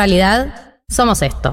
realidad somos esto.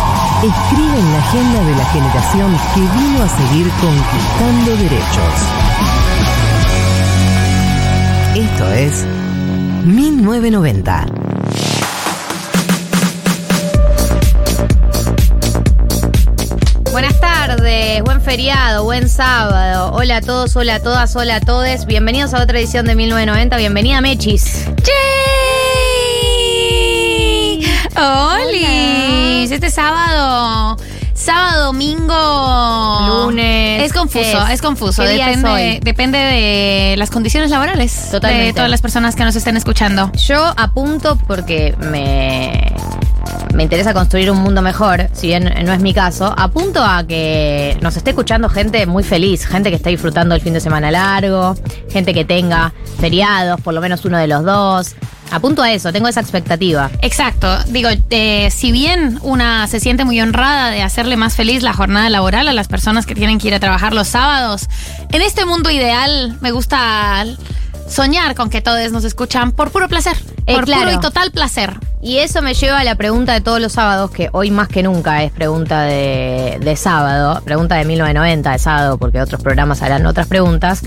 escriben la agenda de la generación que vino a seguir conquistando derechos. Esto es 1990. Buenas tardes, buen feriado, buen sábado. Hola a todos, hola a todas, hola a todes. Bienvenidos a otra edición de 1990. Bienvenida, Mechis. ¡Yay! ¡Hola! Este sábado. Sábado, domingo. Lunes. Es confuso, es. es, confuso. ¿Qué día es Depende, depende de las condiciones laborales. Totalmente. De todas las personas que nos estén escuchando. Yo apunto porque me, me interesa construir un mundo mejor, si bien no es mi caso. Apunto a que nos esté escuchando gente muy feliz, gente que está disfrutando el fin de semana largo, gente que tenga feriados, por lo menos uno de los dos. Apunto a eso, tengo esa expectativa. Exacto. Digo, eh, si bien una se siente muy honrada de hacerle más feliz la jornada laboral a las personas que tienen que ir a trabajar los sábados, en este mundo ideal me gusta soñar con que todos nos escuchan por puro placer. Eh, por claro. puro y total placer. Y eso me lleva a la pregunta de todos los sábados, que hoy más que nunca es pregunta de, de sábado, pregunta de 1990 de sábado, porque otros programas harán otras preguntas,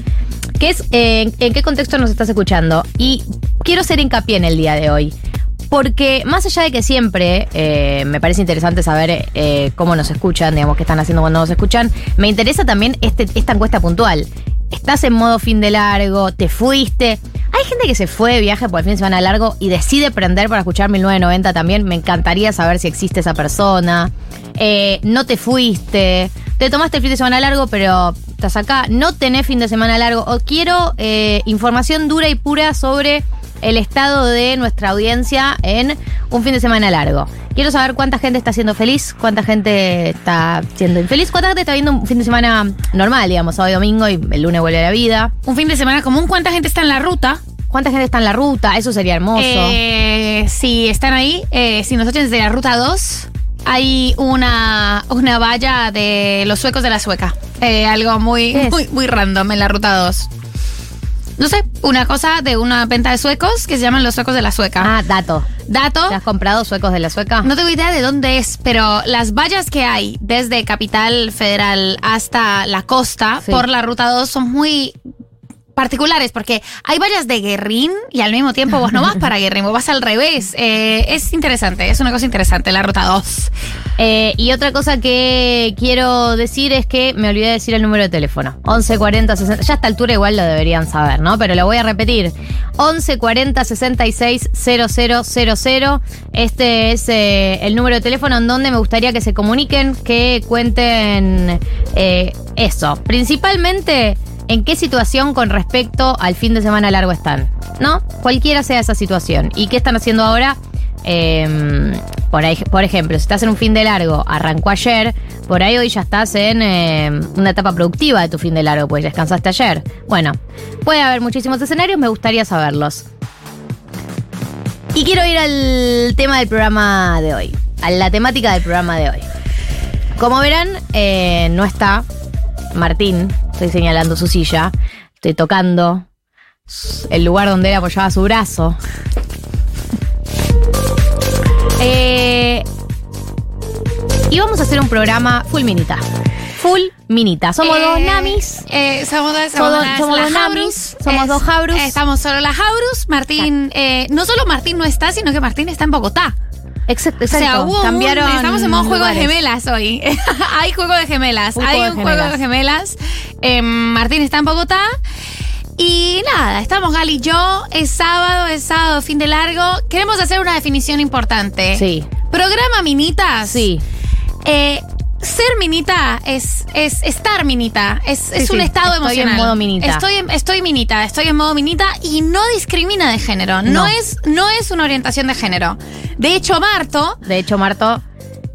que es en qué contexto nos estás escuchando. Y quiero hacer hincapié en el día de hoy. Porque más allá de que siempre eh, me parece interesante saber eh, cómo nos escuchan, digamos, qué están haciendo cuando nos escuchan, me interesa también este, esta encuesta puntual. Estás en modo fin de largo, te fuiste. Hay gente que se fue de viaje por el fin de semana largo y decide prender para escuchar 1990 también. Me encantaría saber si existe esa persona. Eh, no te fuiste. Te tomaste el fin de semana largo, pero estás acá. No tenés fin de semana largo. O quiero eh, información dura y pura sobre el estado de nuestra audiencia en un fin de semana largo. Quiero saber cuánta gente está siendo feliz, cuánta gente está siendo infeliz, cuánta gente está viendo un fin de semana normal, digamos, sábado y domingo y el lunes vuelve a la vida. Un fin de semana común, ¿cuánta gente está en la ruta? ¿Cuánta gente está en la ruta? Eso sería hermoso. Eh, si están ahí, eh, si nos oyen desde la ruta 2, hay una, una valla de los suecos de la sueca. Eh, algo muy, muy, muy random en la ruta 2. No sé, una cosa de una venta de suecos que se llaman los suecos de la sueca. ah, dato. Dato. ¿Te has comprado suecos de la sueca? No tengo idea de dónde es, pero las vallas que hay desde Capital Federal hasta la costa Sí. por la ruta 2 son muy particulares porque hay vallas de Guerrín y al mismo tiempo vos no vas para Guerrín, vos vas al revés. Eh, es interesante, es una cosa interesante la ruta 2. Eh, y otra cosa que quiero decir es que me olvidé de decir el número de teléfono. 1140 60. Ya a esta altura igual lo deberían saber, ¿no? Pero lo voy a repetir. 1140 66 000. Este es eh, el número de teléfono en donde me gustaría que se comuniquen, que cuenten eso. Principalmente. ¿En qué situación con respecto al fin de semana largo están? ¿No? Cualquiera sea esa situación. ¿Y qué están haciendo ahora? Eh, por, ahí, por ejemplo, si estás en un fin de largo, arrancó ayer, por ahí hoy ya estás en eh, una etapa productiva de tu fin de largo, pues descansaste ayer. Bueno, puede haber muchísimos escenarios, me gustaría saberlos. Y quiero ir al tema del programa de hoy, a la temática del programa de hoy. Como verán, eh, no está Martín, estoy señalando su silla, estoy tocando el lugar donde él apoyaba su brazo. Eh, y vamos a hacer un programa fulminita. full minita. Somos Eh, dos namis. eh, somos dos, Somos- somos dos namis, somos dos Jaurus. Estamos solo las Jaurus. Martín, eh, no solo Martín no está, sino que Martín está en Bogotá. Exacto, O sea, un- Cambiaron estamos en modo juego de gemelas hoy. Hay juego de gemelas. Hay juego un de juego de gemelas. Eh, Martín está en Bogotá. Y nada, estamos Gali y yo. Es sábado, es sábado, fin de largo. Queremos hacer una definición importante. Sí. Programa Minitas. Sí. Eh, ser minita es, es estar minita, es, es Sí, un sí, estado estoy en emocional. modo minita. Estoy en, estoy minita, estoy en modo minita y no discrimina de género. No, No. es, no es una orientación de género. De hecho, Marto De hecho, Marto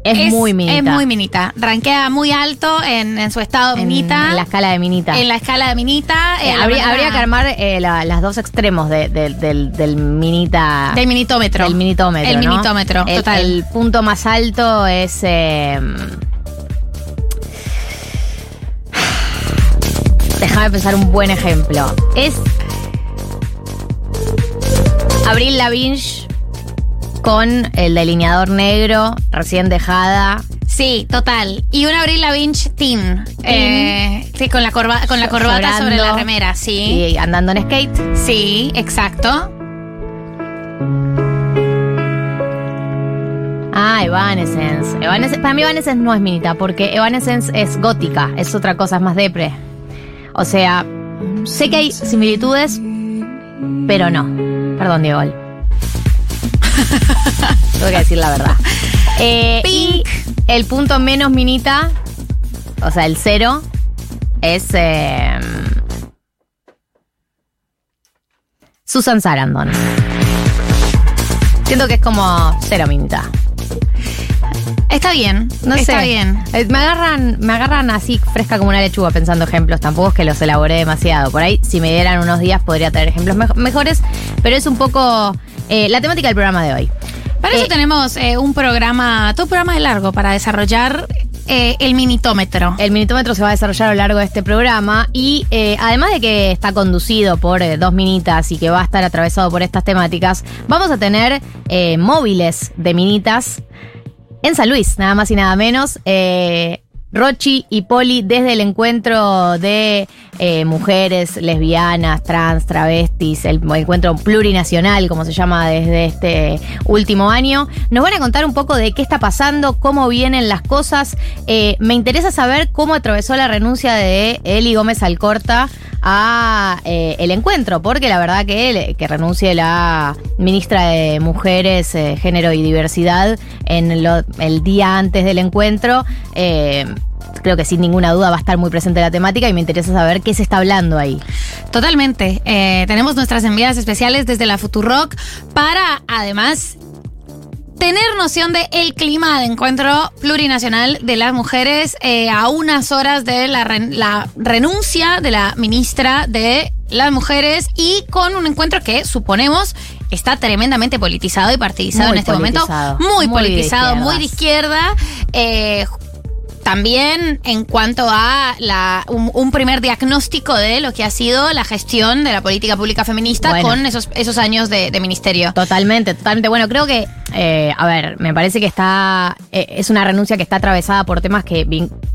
es, muy minita. Es muy minita. Rankea muy alto en, en su estado en, minita. en la escala de minita. En la escala de minita. Eh, eh, habría, manera- habría que armar eh, la- las dos extremos de- de- del, del minita. Del minitómetro. Del minitómetro. El ¿no? minitómetro, El- total. El punto más alto es. eh, déjame pensar un buen ejemplo. Es. Abril Lavigne con el delineador negro, recién dejada. Sí, total. Y una Abril Lavigne teen. Eh, sí, con la, corba- con la corbata sobre la remera, sí. Y andando en skate. Sí, exacto. Ah, Evanescence. Evanescence. Para mí Evanescence no es minita, porque Evanescence es gótica, es otra cosa, es más depre. O sea, sé que hay similitudes, pero no. Perdón, Diego. Tengo que decir la verdad. Eh, y el punto menos minita, o sea, el cero, es eh, Susan Sarandon. Siento que es como cero minita. Está bien. No está sé. bien. Eh, Me agarran, me agarran así fresca como una lechuga pensando ejemplos. Tampoco es que los elaboré demasiado. Por ahí, si me dieran unos días, podría tener ejemplos mejo- mejores. Pero es un poco eh, la temática del programa de hoy. Para eso Eh, tenemos eh, un programa, todo un programa de largo para desarrollar eh, el minitómetro. El minutómetro se va a desarrollar a lo largo de este programa y eh, además de que está conducido por eh, dos minitas y que va a estar atravesado por estas temáticas, vamos a tener eh, móviles de minitas en San Luis, nada más y nada menos. Eh, Rochi y Poli desde el encuentro de eh, mujeres lesbianas, trans, travestis, el encuentro plurinacional, como se llama desde este último año, nos van a contar un poco de qué está pasando, cómo vienen las cosas. Eh, me interesa saber cómo atravesó la renuncia de Eli Gómez Alcorta a eh, el encuentro, porque la verdad que, él- que renuncie la ministra de Mujeres, Género y Diversidad en lo- el día antes del encuentro, creo que sin ninguna duda va a estar muy presente la temática y me interesa saber qué se está hablando ahí. Totalmente. Eh, tenemos nuestras enviadas especiales desde la Futurock para, además, tener noción de el clima de encuentro plurinacional de las mujeres eh, a unas horas de la, ren- la renuncia de la ministra de las mujeres y con un encuentro que suponemos está tremendamente politizado y partidizado Muy en este politizado. momento. Muy, Muy de politizado, muy de izquierda. Eh, también en cuanto a la, un, un primer diagnóstico de lo que ha sido la gestión de la política pública feminista Bueno. con esos, esos años de, de ministerio. Totalmente, totalmente. Bueno, creo que, eh, a ver, me parece que está, eh, es una renuncia que está atravesada por temas que,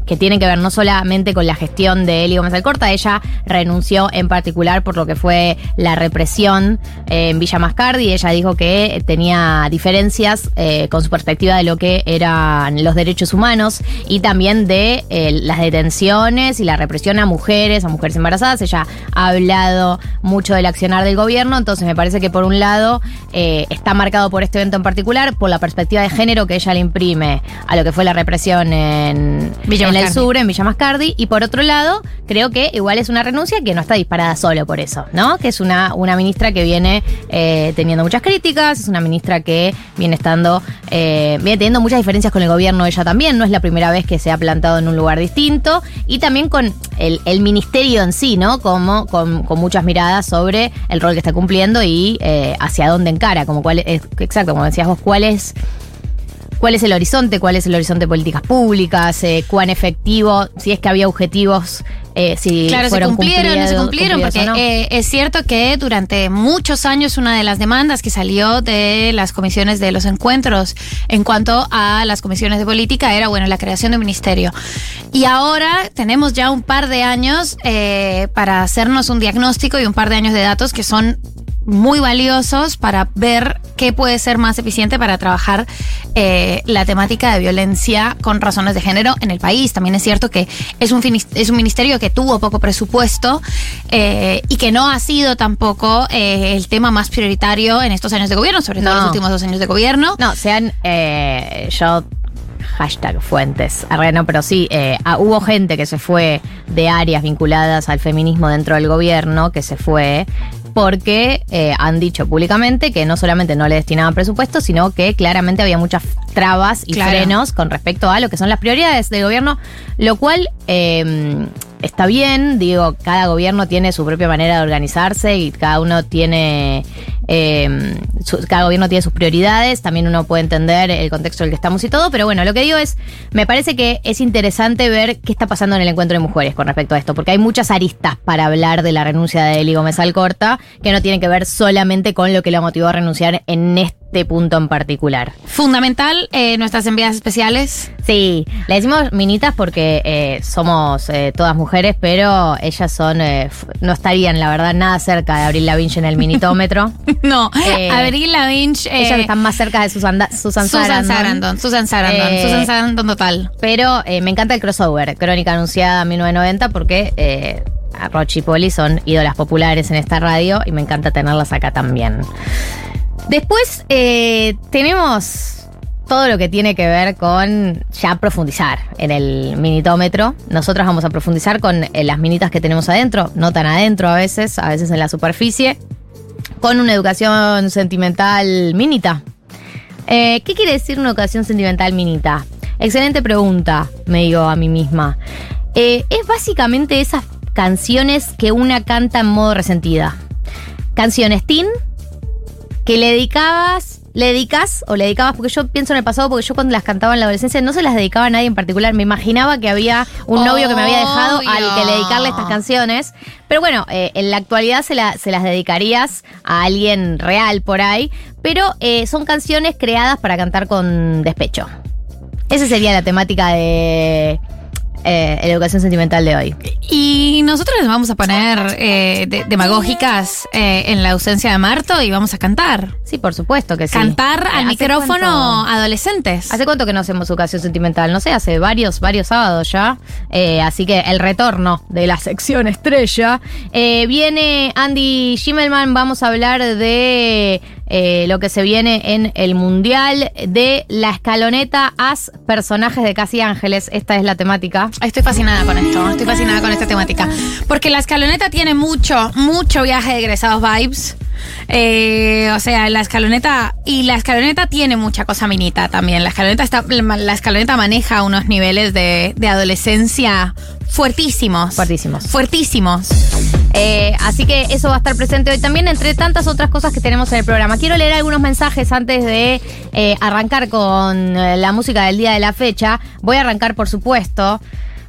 que tienen que ver no solamente con la gestión de Eli Gómez Alcorta, ella renunció en particular por lo que fue la represión eh, en Villa Mascardi, ella dijo que tenía diferencias eh, con su perspectiva de lo que eran los derechos humanos y también de eh, las detenciones y la represión a mujeres, a mujeres embarazadas. Ella ha hablado mucho del accionar del gobierno, entonces me parece que por un lado eh, está marcado por este evento en particular, por la perspectiva de género que ella le imprime a lo que fue la represión en, en el sur, en Villa Mascardi, y por otro lado, creo que igual es una renuncia que no está disparada solo por eso, ¿no? Que es una, una ministra que viene eh, teniendo muchas críticas, es una ministra que viene estando, eh, viene teniendo muchas diferencias con el gobierno ella también, no es la primera vez que se ha plantado en un lugar distinto, y también con el, ministerio en sí, ¿no? Como con, con muchas miradas sobre el rol que está cumpliendo y eh, hacia dónde encara, como cuál es, exacto, como decías vos, cuál es cuál es el horizonte, cuál es el horizonte de políticas públicas, eh, cuán efectivo, si es que había objetivos, eh, si Claro, se cumplieron, no se cumplieron, porque no. eh, es cierto que durante muchos años una de las demandas que salió de las comisiones de los encuentros en cuanto a las comisiones de política era, bueno, la creación de un ministerio. Y ahora tenemos ya un par de años eh, para hacernos un diagnóstico y un par de años de datos que son muy valiosos para ver qué puede ser más eficiente para trabajar eh, la temática de violencia con razones de género en el país. También es cierto que es un, es un ministerio que tuvo poco presupuesto eh, y que no ha sido tampoco eh, el tema más prioritario en estos años de gobierno, sobre todo No. en los últimos dos años de gobierno. No, sean yo hashtag fuentes. Arre, no, pero sí, eh, ah, hubo gente que se fue de áreas vinculadas al feminismo dentro del gobierno, que se fue porque eh, han dicho públicamente que no solamente no le destinaban presupuesto, sino que claramente había muchas trabas y Claro. frenos con respecto a lo que son las prioridades del gobierno, lo cual eh, está bien, digo, cada gobierno tiene su propia manera de organizarse y cada uno tiene, eh, su- cada gobierno tiene sus prioridades, también uno puede entender el contexto en el que estamos y todo, pero bueno, lo que digo es, me parece que es interesante ver qué está pasando en el encuentro de mujeres con respecto a esto, porque hay muchas aristas para hablar de la renuncia de Eli Gómez Alcorta que no tienen que ver solamente con lo que la motivó a renunciar en este punto en particular. Fundamental, eh, nuestras enviadas especiales. Sí, le decimos minitas porque eh, somos eh, todas mujeres, pero ellas son, no estarían, la verdad, nada cerca de Abril Lavinch en el minitómetro. No, Abril Lavinch. ellas están más cerca de Susan, Susan, Susan Sarandon. Susan Sarandon. Susan Sarandon total. Pero me encanta el crossover, Crónica Anunciada 1990, porque Rochi y Poli son ídolas populares en esta radio y me encanta tenerlas acá también. Después eh, tenemos todo lo que tiene que ver con ya profundizar en el minitómetro. Nosotros vamos a profundizar con eh, las minitas que tenemos adentro, no tan adentro a veces, a veces en la superficie, con una educación sentimental minita. Eh, ¿Qué quiere decir una educación sentimental minita? Excelente pregunta, me digo a mí misma. Es básicamente esas canciones que una canta en modo resentida. Canciones teen que le dedicabas, le dedicas o le dedicabas, porque yo pienso en el pasado, porque yo cuando las cantaba en la adolescencia no se las dedicaba a nadie en particular. Me imaginaba que había un novio que me había dejado al que le dedicarle estas canciones. Pero bueno, eh, en la actualidad se, la- se las dedicarías a alguien real por ahí. Pero eh, son canciones creadas para cantar con despecho. Esa sería la temática de eh, la educación sentimental de hoy. Y nosotros les vamos a poner eh, de- demagógicas eh, en la ausencia de Marto y vamos a cantar. Sí, por supuesto que sí. Cantar Eh, al ¿hace micrófono cuánto? adolescentes. ¿Hace cuánto que no hacemos educación sentimental? No sé, hace varios, varios sábados ya. Así que el retorno de la sección estrella. Viene Andy Schimmelman, vamos a hablar de eh, lo que se viene en el Mundial, de la escaloneta as personajes de Casi Ángeles. Esta es la temática. Estoy fascinada con esto, estoy fascinada con esta temática. Porque la escaloneta tiene mucho, mucho viaje de egresados vibes. Eh, o sea, la escaloneta. Y la escaloneta tiene mucha cosa minita también. La escaloneta está. La escaloneta maneja unos niveles de, de adolescencia fuertísimos. Fuertísimos. Fuertísimos. Eh, así que eso va a estar presente hoy también, entre tantas otras cosas que tenemos en el programa. Quiero leer algunos mensajes antes de eh, arrancar con la música del día de la fecha. Voy a arrancar, por supuesto,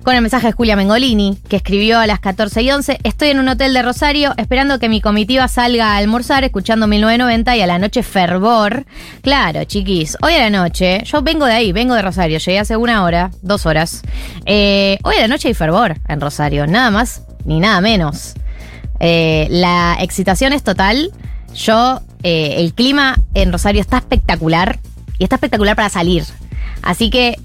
con el mensaje de Julia Mengolini, que escribió a las 14 y 11. Estoy en un hotel de Rosario esperando que mi comitiva salga a almorzar, escuchando 1990 y a la noche fervor. Claro, chiquis, hoy a la noche, yo vengo de ahí, vengo de Rosario, llegué hace una hora, dos horas. Eh, hoy a la noche hay fervor en Rosario, nada más ni nada menos. Eh, la excitación es total. Yo, eh, el clima en Rosario está espectacular y está espectacular para salir. Así que,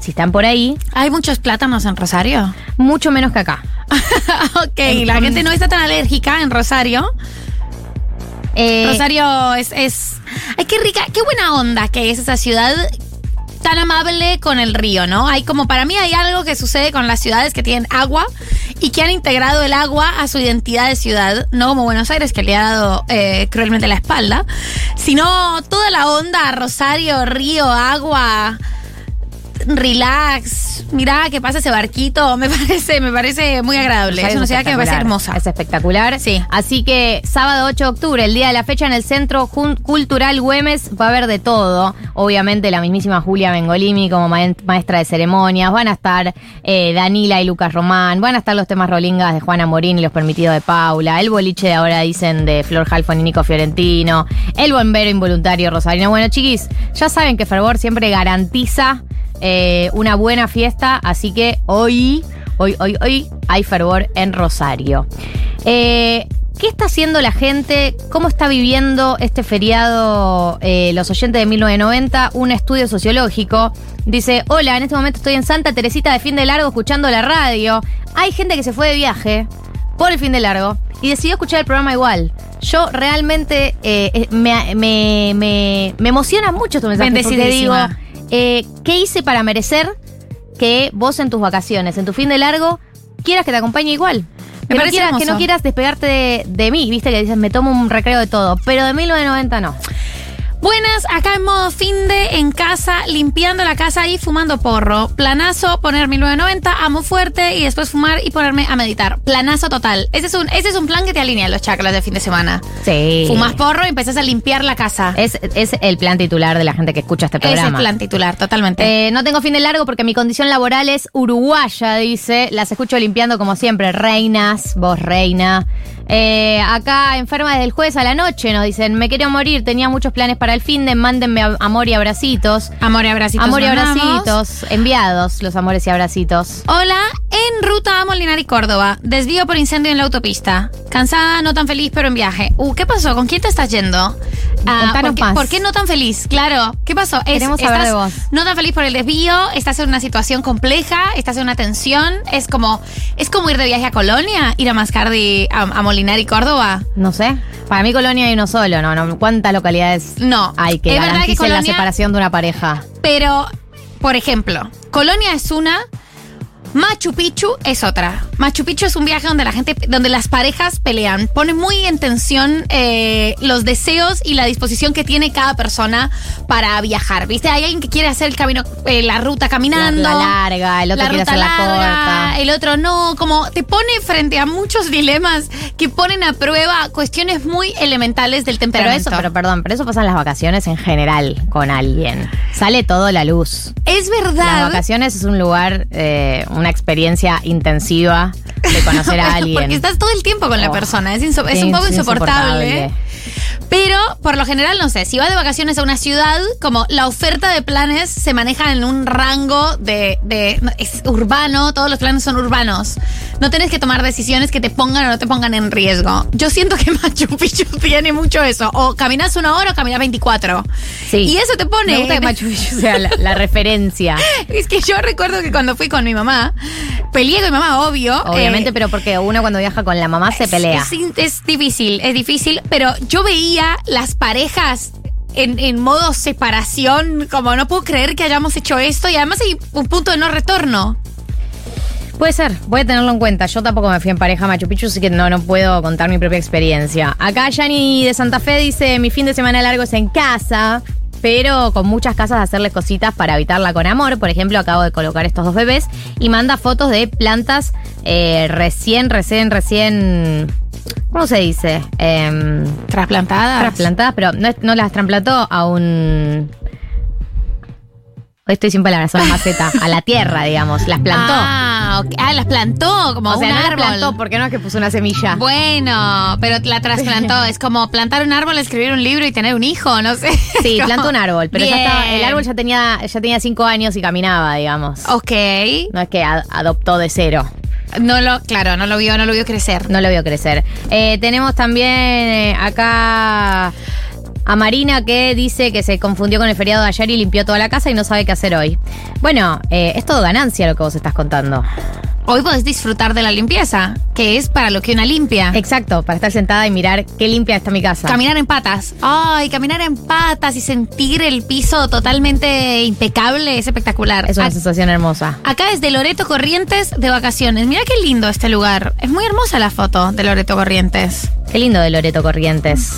si están por ahí, ¿Hay muchos plátanos en Rosario? mucho menos que acá. ok, la gente no está tan alérgica en Rosario. Eh, Rosario es, es. Ay, qué rica, qué buena onda que es esa ciudad tan amable con el río, ¿no? Hay como para mí hay algo que sucede con las ciudades que tienen agua y que han integrado el agua a su identidad de ciudad, no como Buenos Aires que le ha dado eh, cruelmente la espalda, sino toda la onda Rosario, río, agua. Relax. Mirá que pasa ese barquito. Me parece, me parece muy agradable. Es una ciudad que me parece hermosa. Es espectacular. Sí. Así que sábado 8 de octubre, el día de la fecha en el Centro Jun- Cultural Güemes, va a haber de todo. Obviamente la mismísima Julia Bengolimi como ma- maestra de ceremonias. Van a estar eh, Danila y Lucas Román. Van a estar los temas rolingas de Juana Morín y los permitidos de Paula. El boliche de ahora dicen de Flor Halfon y Nico Fiorentino. El bombero involuntario Rosarino. Bueno, chiquis, ya saben que Fervor siempre garantiza eh, una buena fiesta, así que hoy, hoy, hoy, hoy hay fervor en Rosario. Eh, ¿Qué está haciendo la gente? ¿Cómo está viviendo este feriado eh, los oyentes de 1990? Un estudio sociológico dice, hola, en este momento estoy en Santa Teresita de fin de largo escuchando la radio. Hay gente que se fue de viaje por el fin de largo y decidió escuchar el programa igual. Yo realmente eh, me, me- me- me emociona mucho tu mensaje porque digo. Eh, ¿qué hice para merecer que vos en tus vacaciones, en tu fin de largo, quieras que te acompañe igual? Que no, parece quieras, que no quieras despegarte de, de mí, viste que dices, me tomo un recreo de todo, pero de 1990 no. Buenas, acá en modo fin de en casa, limpiando la casa y fumando porro. Planazo, poner 1990, amo fuerte y después fumar y ponerme a meditar. Planazo total. Ese es un, ese es un plan que te alinea los chakras de fin de semana. Sí. Fumas porro y empezás a limpiar la casa. Es, es el plan titular de la gente que escucha este Ese es programa. el plan titular, totalmente. Eh, no tengo fin de largo porque mi condición laboral es uruguaya, dice. Las escucho limpiando como siempre. Reinas, vos reina. Eh, acá enferma desde el jueves a la noche, nos dicen, me quería morir, tenía muchos planes para el fin de, mándenme a- amor y abracitos. Amor y abracitos. amor y abracitos, enviados los amores y abracitos. Hola, en ruta a Molinar y Córdoba. Desvío por incendio en la autopista. Cansada, no tan feliz, pero en viaje. Uh, ¿qué pasó? ¿Con quién te estás yendo? Ah, Contanos ¿por, qué, más. por qué no tan feliz? Claro. ¿Qué pasó? Es- Queremos saber de vos. No tan feliz por el desvío, estás en una situación compleja, estás en una tensión. Es como, es como ir de viaje a Colonia, ir a Mascardi, a, a Molinar y Córdoba. No sé. Para mí Colonia hay uno solo, ¿no? no ¿Cuántas localidades No. hay que garanticen la separación de una pareja? Pero, por ejemplo, Colonia es una, Machu Picchu es otra. Machu Picchu es un viaje donde la gente, donde las parejas pelean. Pone muy en tensión eh, los deseos y la disposición que tiene cada persona para viajar. ¿Viste? Hay alguien que quiere hacer el camino, eh, la ruta caminando. La, la larga, el otro la quiere ruta hacer la corta. el otro no, como te pone frente a muchos dilemas que ponen a prueba cuestiones muy elementales del Pero temperamento. eso, pero perdón, pero eso pasa en las vacaciones en general con alguien. Sale todo la luz. es Las verdad. vacaciones es un lugar, eh, una experiencia intensiva de conocer a alguien. Porque estás todo el tiempo con la persona. Es, es un poco insoportable. Pero, por lo general, no sé, si vas de vacaciones a una ciudad, como la oferta de planes se maneja en un rango de, es urbano, todos los planes son urbanos. No tienes que tomar decisiones que te pongan o no te pongan en riesgo. Yo siento que Machu Picchu tiene mucho eso. O caminas una hora o caminas 24. Sí. Y eso te pone. Me gusta que Machu Picchu sea la, la referencia. Es que yo recuerdo que cuando fui con mi mamá, peleé con mi mamá, obvio. Obviamente, eh, pero porque uno cuando viaja con la mamá se pelea. Es, es- es difícil, es difícil, pero yo veía las parejas en, en modo separación, como no puedo creer que hayamos hecho esto y además hay un punto de no retorno. Puede ser, voy a tenerlo en cuenta. Yo tampoco me fui en pareja a Machu Picchu, así que no, no puedo contar mi propia experiencia. Acá Yani de Santa Fe dice, mi fin de semana largo es en casa, pero con muchas casas de hacerles cositas para habitarla con amor. Por ejemplo, acabo de colocar estos dos bebés y manda fotos de plantas eh, recién, recién, recién... ¿Cómo se dice? Em, Trasplantadas. trasplantadas, pero no, las trasplantó a un... Estoy sin palabras, a una maceta, a la tierra, digamos. Las plantó. Ah, ok. Ah, las plantó como o sea, un no las árbol. plantó porque no es que puso una semilla. Bueno, pero la trasplantó. es como plantar un árbol, escribir un libro y tener un hijo, no sé. Sí, Como- plantó un árbol, pero ya estaba, el árbol ya tenía, ya tenía cinco años y caminaba, digamos. Ok. No es que ad- adoptó de cero. No lo, claro, no lo vio, no lo vio crecer. No lo vio crecer. Eh, tenemos también eh, acá a Marina que dice que se confundió con el feriado de ayer y limpió toda la casa y no sabe qué hacer hoy. Bueno, eh, es todo ganancia lo que vos estás contando. Hoy podés disfrutar de la limpieza, que es para lo que una limpia. Exacto, para estar sentada y mirar qué limpia está mi casa. Caminar en patas. Ay, caminar en patas y sentir el piso totalmente impecable es espectacular. es una Ac- sensación hermosa. Acá es de Loreto Corrientes de vacaciones. Mira qué lindo este lugar. Es muy hermosa la foto de Loreto Corrientes. Qué lindo de Loreto Corrientes.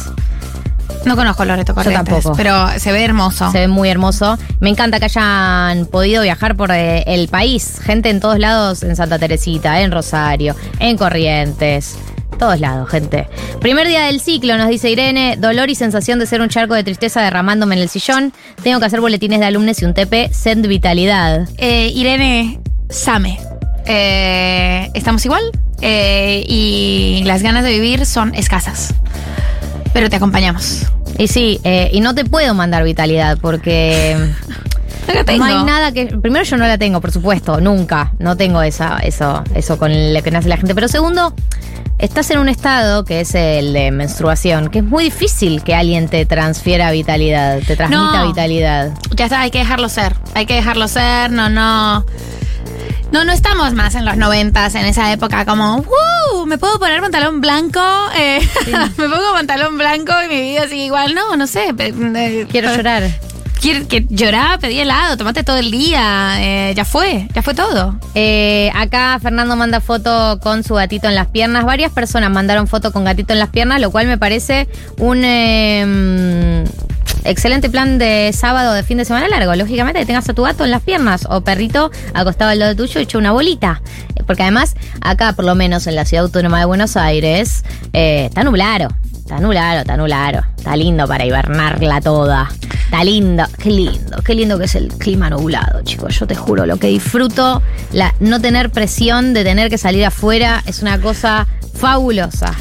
No conozco Loreto Corrientes, tampoco. pero se ve hermoso. Se ve muy hermoso. Me encanta que hayan podido viajar por eh, el país. Gente en todos lados, en Santa Teresita, en Rosario, en Corrientes. Todos lados, gente. Primer día del ciclo, nos dice Irene. Dolor y sensación de ser un charco de tristeza derramándome en el sillón. Tengo que hacer boletines de alumnos y un TP. Send vitalidad. Eh, Irene Same. Eh, estamos igual eh, y las ganas de vivir son escasas. Pero te acompañamos. Y sí, eh, y no te puedo mandar vitalidad porque No la tengo. no hay nada que. Primero, yo no la tengo, por supuesto, nunca. No tengo esa, eso, eso con lo que nace la gente. Pero segundo, estás en un estado que es el de menstruación, que es muy difícil que alguien te transfiera vitalidad, te transmita No. vitalidad. Ya está, hay que dejarlo ser. Hay que dejarlo ser, no, no. No, no estamos más en los noventas, en esa época, como, ¡uh! ¿Me puedo poner pantalón blanco? Eh, ¿Me pongo pantalón blanco y mi vida sigue igual? No, no sé. eh, Quiero llorar. Quiero que llorar, pedí helado, tomate todo el día. eh, ya fue, ya fue todo. Eh, acá Fernando manda foto con su gatito en las piernas. Varias personas mandaron foto con gatito en las piernas, lo cual me parece un eh, excelente plan de sábado de fin de semana largo. Lógicamente que tengas a tu gato en las piernas o perrito acostado al lado tuyo hecho una bolita. Porque además, acá por lo menos en la ciudad autónoma de Buenos Aires, eh, está nublado. Está nublado, está nublado. Está lindo para hibernarla toda. Está lindo, qué lindo, qué lindo que es el clima nublado, chicos. Yo te juro, lo que disfruto, la, no tener presión de tener que salir afuera es una cosa fabulosa.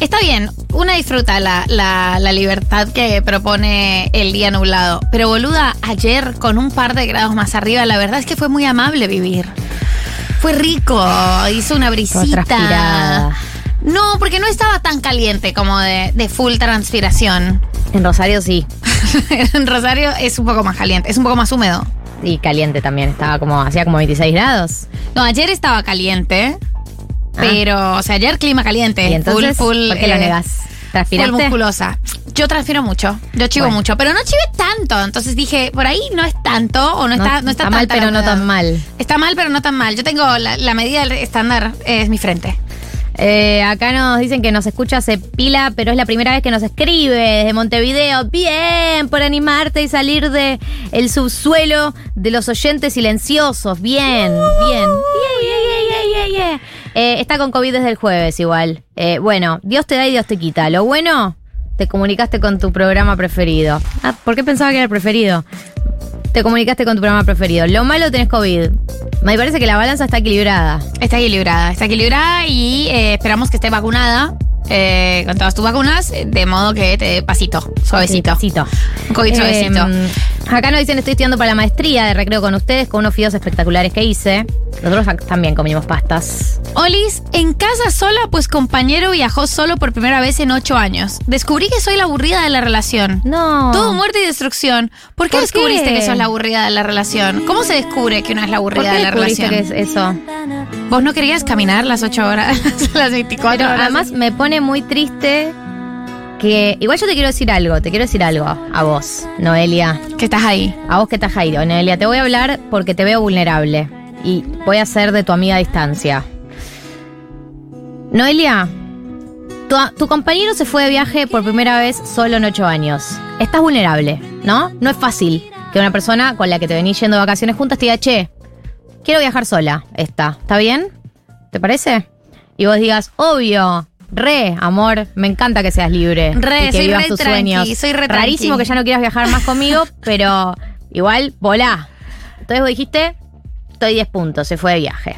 Está bien, una disfruta la, la- la libertad que propone el día nublado. Pero boluda, ayer con un par de grados más arriba, la verdad es que fue muy amable vivir. Fue rico, hizo una brisita. No, porque no estaba tan caliente como de, de full transpiración. En Rosario sí, en Rosario es un poco más caliente, es un poco más húmedo. y caliente también, estaba como, hacía como 26 grados. No, ayer estaba caliente, Ah. pero, o sea, ayer clima caliente. Y entonces, full, full, ¿por qué lo eh, negas? Full ¿Transpiraste? musculosa. Yo transfiero mucho. Yo chivo Bueno. mucho. Pero no chive tanto. Entonces dije, por ahí no es tanto o no, está, no está, mal, tanta la pero no tan mal. Está mal, pero no tan mal. Yo tengo la, la medida estándar, es mi frente. Eh, acá nos dicen que nos escucha hace pila, pero es la primera vez que nos escribe desde Montevideo. Bien, por animarte y salir de el subsuelo de los oyentes silenciosos. Bien, bien. Bien. Eh, está con COVID desde el jueves igual. Eh, bueno, Dios te da y Dios te quita. Lo bueno, te comunicaste con tu programa preferido. Ah, ¿por qué pensaba que era el preferido? Te comunicaste con tu programa preferido. Lo malo tenés COVID. Me parece que la balanza está equilibrada. Está equilibrada. Está equilibrada y eh, esperamos que esté vacunada. Eh, con todas tus vacunas, eh, de modo que te dé pasito, suavecito. Pasito. Un COVID suavecito. Eh, acá nos dicen, estoy estudiando para la maestría de recreo con ustedes, con unos fideos espectaculares que hice. Nosotros también comimos pastas. Olis, en casa sola, pues compañero viajó solo por primera vez en ocho años. Descubrí que soy la aburrida de la relación. No. Todo muerte y destrucción. ¿Por qué ¿Por descubriste qué? que sos la aburrida de la relación? ¿Cómo se descubre que una es la ¿Por aburrida de la relación? que es eso? ¿Vos no querías caminar las ocho horas, las 24 Pero horas? además me pone muy triste que... Igual yo te quiero decir algo, te quiero decir algo a vos, Noelia. que estás ahí. A vos que estás ahí, Noelia. Te voy a hablar porque te veo vulnerable. Y voy a ser de tu amiga a distancia. Noelia, tu, tu compañero se fue de viaje por primera vez solo en ocho años. Estás vulnerable, ¿no? No es fácil que una persona con la que te venís yendo de vacaciones juntas te diga, che, quiero viajar sola, esta. ¿Está bien? ¿Te parece? Y vos digas, obvio, re, amor, me encanta que seas libre. Re, y que soy vivas re tus tranqui, sueños. soy re Rarísimo tranqui. que ya no quieras viajar más conmigo, pero igual, volá. Entonces vos dijiste, estoy 10 puntos, se fue de viaje.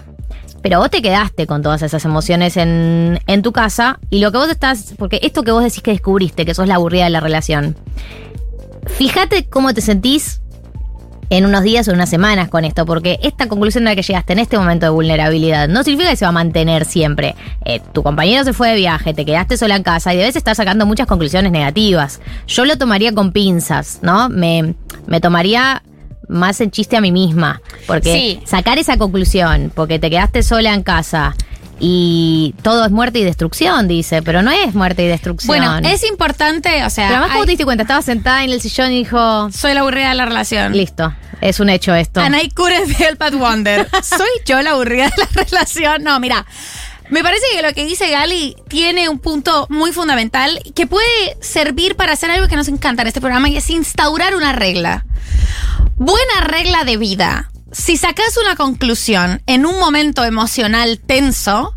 Pero vos te quedaste con todas esas emociones en, en tu casa y lo que vos estás, porque esto que vos decís que descubriste, que sos la aburrida de la relación, fíjate cómo te sentís en unos días o unas semanas con esto, porque esta conclusión a la que llegaste en este momento de vulnerabilidad no significa que se va a mantener siempre. Eh, tu compañero se fue de viaje, te quedaste sola en casa y debes estar sacando muchas conclusiones negativas. Yo lo tomaría con pinzas, ¿no? Me, me tomaría más en chiste a mí misma, porque Sí. sacar esa conclusión, porque te quedaste sola en casa y todo es muerte y destrucción, dice, pero no es muerte y destrucción. Bueno, es importante, o sea, Pero además, ¿cómo hay- te diste cuenta? Estaba sentada en el sillón y dijo, soy la aburrida de la relación. listo, es un hecho esto. And I couldn't help but wonder. ¿Soy yo la aburrida de la relación? No, mira. Me parece que lo que dice Gali tiene un punto muy fundamental que puede servir para hacer algo que nos encanta en este programa y es instaurar una regla. Buena regla de vida. Si sacas una conclusión en un momento emocional tenso,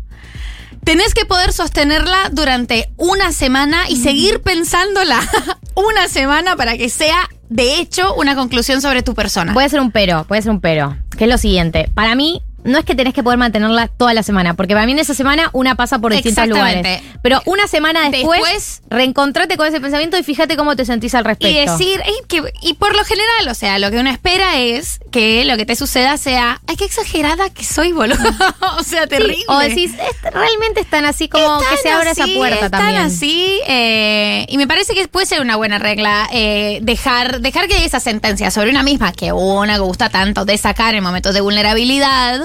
tenés que poder sostenerla durante una semana y seguir pensándola una semana para que sea, de hecho, una conclusión sobre tu persona. Puede ser un pero, puede ser un pero. Que es lo siguiente. Para mí, no es que tenés que poder mantenerla toda la semana, porque para mí en esa semana una pasa por distintos lugares. Pero una semana después, Después- reencontrate con ese pensamiento y fíjate cómo te sentís al Y respecto. decir, "Ey, que, y por lo general, o sea, lo que uno espera es que lo que te suceda sea, ay, qué exagerada que soy, boludo. o sea, Sí, terrible. o decís, "Es- realmente están así como que se abra así, esa puerta están también. así, eh, y me parece que puede ser una buena regla eh, dejar, dejar que esa sentencia sobre una misma, que una gusta tanto de sacar en momentos de vulnerabilidad,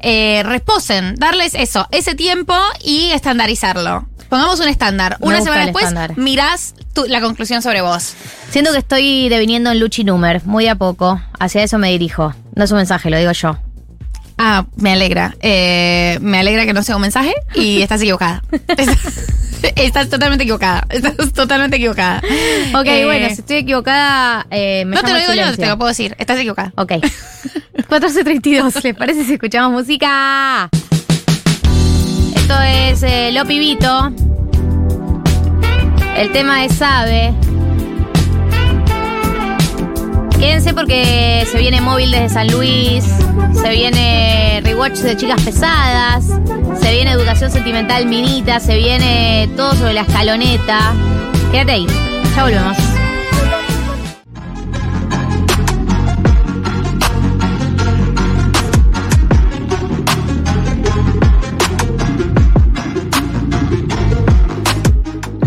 eh, reposen, darles eso, ese tiempo y estandarizarlo. Pongamos un estándar. Me Una gusta semana el después estándar. mirás tu- la conclusión sobre vos. Siento que estoy deviniendo en Luchi Numer, muy de a poco. Hacia eso me dirijo. No es un mensaje, lo digo yo. Ah, me alegra. Eh, me alegra que no sea un mensaje y estás equivocada. estás totalmente equivocada. Estás totalmente equivocada. Ok, Eh, bueno, si estoy equivocada, eh, me No te lo digo yo, te lo puedo decir. Estás equivocada. Ok. 14.32, ¿les parece si escuchamos música? Esto es eh, Lo Pibito. El tema es Sabe. Quédense porque se viene móvil desde San Luis, se viene rewatch de chicas pesadas, se viene educación sentimental minita, se viene todo sobre la escaloneta. Quédate ahí, ya volvemos.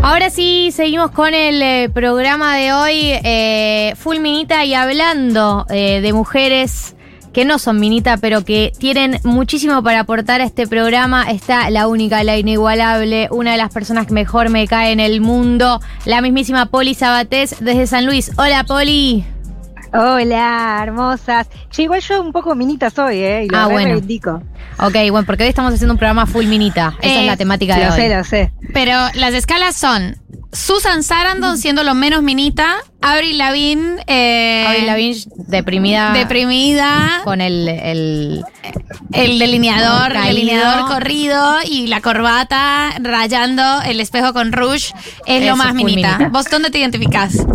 Ahora sí, seguimos con el eh, programa de hoy, eh, full minita y hablando eh, de mujeres que no son minita, pero que tienen muchísimo para aportar a este programa. Está la única, la inigualable, una de las personas que mejor me cae en el mundo, la mismísima Poli Sabatés desde San Luis. Hola, Poli. Hola, hermosas. Che, igual yo un poco minita soy, ¿eh? Y lo Ah, bueno. reivindico. Ok, bueno, porque hoy estamos haciendo un programa full minita. Esa Eh, es la temática de Lo hoy. sé, lo sé. Pero las escalas son Susan Sarandon siendo lo menos minita, Avril Lavigne, eh, Avril Lavigne deprimida. deprimida, con el, el el delineador, Caído. el delineador corrido y la corbata rayando el espejo con rouge es Eso lo más minita. minita. ¿Vos dónde te identificás?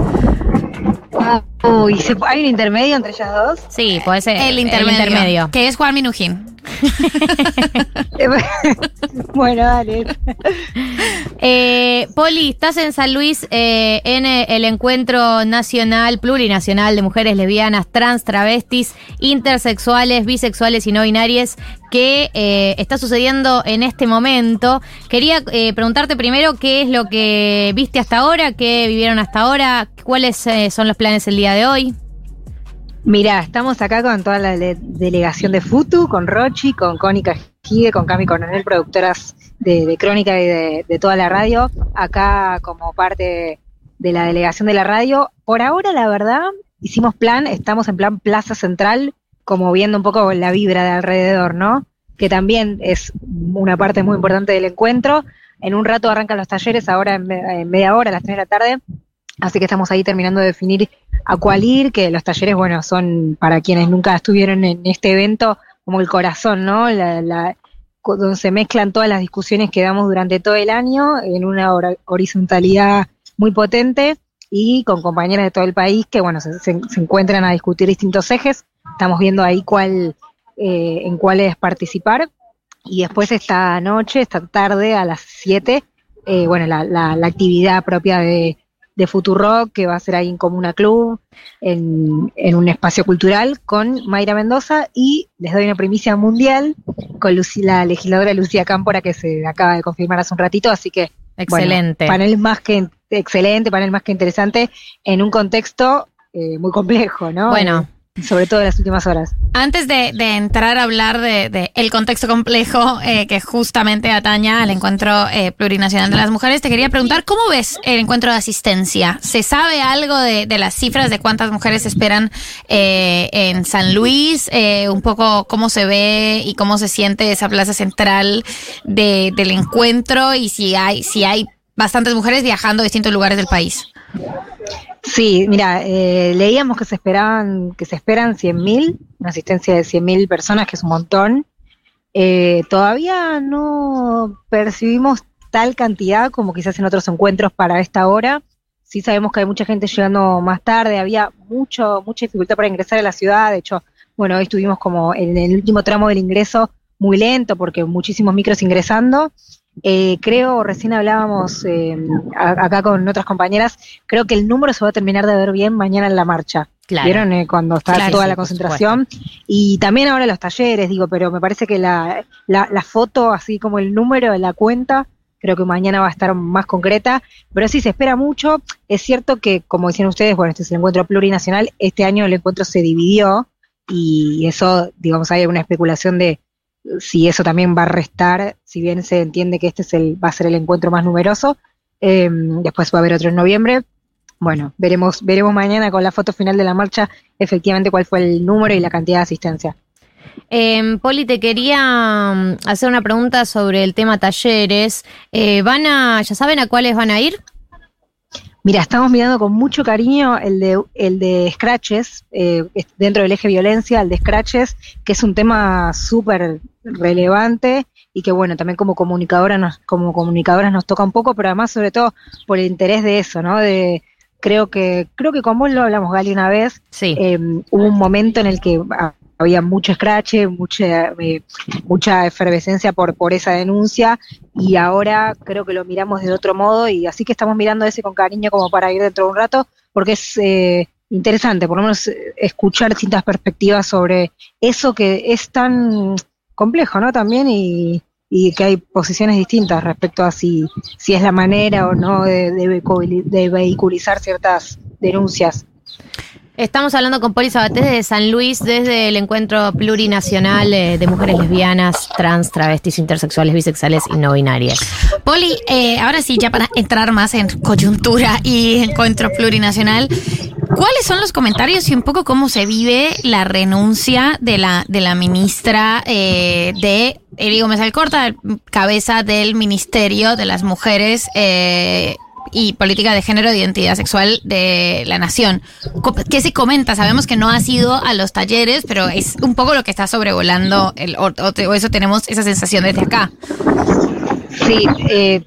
Uy, ¿se- ¿hay un intermedio entre ellas dos? Sí, puede ser El intermedio, intermedio. que es Juan Minujín. bueno, dale. Eh, Poli, estás en San Luis eh, en eh, el encuentro nacional, plurinacional de mujeres lesbianas, trans, travestis, intersexuales, bisexuales y no binarias que eh, está sucediendo en este momento. Quería eh, preguntarte primero qué es lo que viste hasta ahora, qué vivieron hasta ahora, cuáles eh, son los planes el día de hoy. Mirá, estamos acá con toda la le- delegación de FUTU, con Rochi, con Cónica Gide, con Cami Coronel, productoras de, Crónica y de, de toda la radio, acá como parte de la delegación de la radio. Por ahora, la verdad, hicimos plan, estamos en plan Plaza Central, como viendo un poco la vibra de alrededor, ¿no? Que también es una parte muy importante del encuentro. En un rato arrancan los talleres, ahora en media hora, a las 3 de la tarde. Así que estamos ahí terminando de definir a cuál ir, que los talleres, bueno, son para quienes nunca estuvieron en este evento, como el corazón, ¿no? La, donde se mezclan todas las discusiones que damos durante todo el año en una horizontalidad muy potente y con compañeras de todo el país que, bueno, se, encuentran a discutir distintos ejes. Estamos viendo ahí cuál, eh, en cuáles participar. Y después esta noche, esta tarde, a las 7, eh, bueno, la- la actividad propia de, de Futurock, que va a ser ahí en Comuna Club, en, en un espacio cultural, con Mayra Mendoza y les doy una primicia mundial con Lucy- la legisladora Lucía Cámpora, que se acaba de confirmar hace un ratito, así que bueno, Excelente. panel más que excelente, panel más que interesante, en un contexto eh, muy complejo, ¿no? Bueno, sobre todo en las últimas horas. Antes de, entrar a hablar de, el contexto complejo eh, que justamente ataña al encuentro eh, plurinacional de las mujeres, te quería preguntar, ¿cómo ves el encuentro de asistencia? ¿Se sabe algo de, las cifras de cuántas mujeres esperan eh, en San Luis? Un poco cómo se ve y cómo se siente esa plaza central de, del encuentro y si hay, si hay bastantes mujeres viajando a distintos lugares del país. Sí, mira, eh, leíamos que se esperaban, que se esperan 100.000, una asistencia de 100.000 personas, que es un montón. Eh, todavía no percibimos tal cantidad como quizás en otros encuentros para esta hora. Sí sabemos que hay mucha gente llegando más tarde, había mucho, mucha dificultad para ingresar a la ciudad. De hecho, bueno, hoy estuvimos como en el último tramo del ingreso muy lento porque muchísimos micros ingresando. Eh, creo, recién hablábamos eh, acá con otras compañeras, creo que el número se va a terminar de ver bien mañana en la marcha. Claro. ¿Vieron eh, cuando está Claro, toda sí, la concentración? Y también ahora los talleres, digo, pero me parece que la, la, la foto, así como el número de la cuenta, creo que mañana va a estar más concreta, pero sí se espera mucho. Es cierto que, como decían ustedes, bueno, este es el encuentro plurinacional, este año el encuentro se dividió y eso, digamos, hay una especulación de si eso también va a restar, si bien se entiende que este es el, va a ser el encuentro más numeroso, eh, después va a haber otro en noviembre. Bueno, veremos, veremos mañana con la foto final de la marcha efectivamente cuál fue el número y la cantidad de asistencia. Eh, Poli, te quería mm, hacer una pregunta sobre el tema talleres. Eh, ¿Van a, ya saben a cuáles van a ir? Mira, estamos mirando con mucho cariño el de, el de Scratches, eh, dentro del eje violencia, el de Scratches, que es un tema súper relevante y que bueno, también como comunicadora nos, como comunicadoras nos toca un poco, pero además sobre todo por el interés de eso, ¿no? De creo que, creo que con vos lo hablamos Gali una vez, Sí. eh, hubo un momento en el que había mucho scratch, mucha, eh, mucha efervescencia por, por esa denuncia y ahora creo que lo miramos de otro modo y así que estamos mirando ese con cariño como para ir dentro de un rato porque es eh, interesante por lo menos eh, escuchar distintas perspectivas sobre eso que es tan complejo, ¿no? También y, que hay posiciones distintas respecto a si, si es la manera o no de, de de vehiculizar ciertas denuncias. Estamos hablando con Poli Sabatés de San Luis desde el encuentro plurinacional eh, de mujeres lesbianas, trans, travestis, intersexuales, bisexuales y no binarias. Poli, eh, ahora sí, ya para entrar más en coyuntura y encuentro plurinacional, ¿cuáles son los comentarios y un poco cómo se vive la renuncia de la, de la ministra eh, de Eli Gómez Alcorta, cabeza del Ministerio de las Mujeres eh, y Política de Género e Identidad Sexual de la Nación? ¿Qué se comenta? Sabemos que no ha sido a los talleres, pero es un poco lo que está sobrevolando, el, o- o eso tenemos esa sensación desde acá. Sí, eh,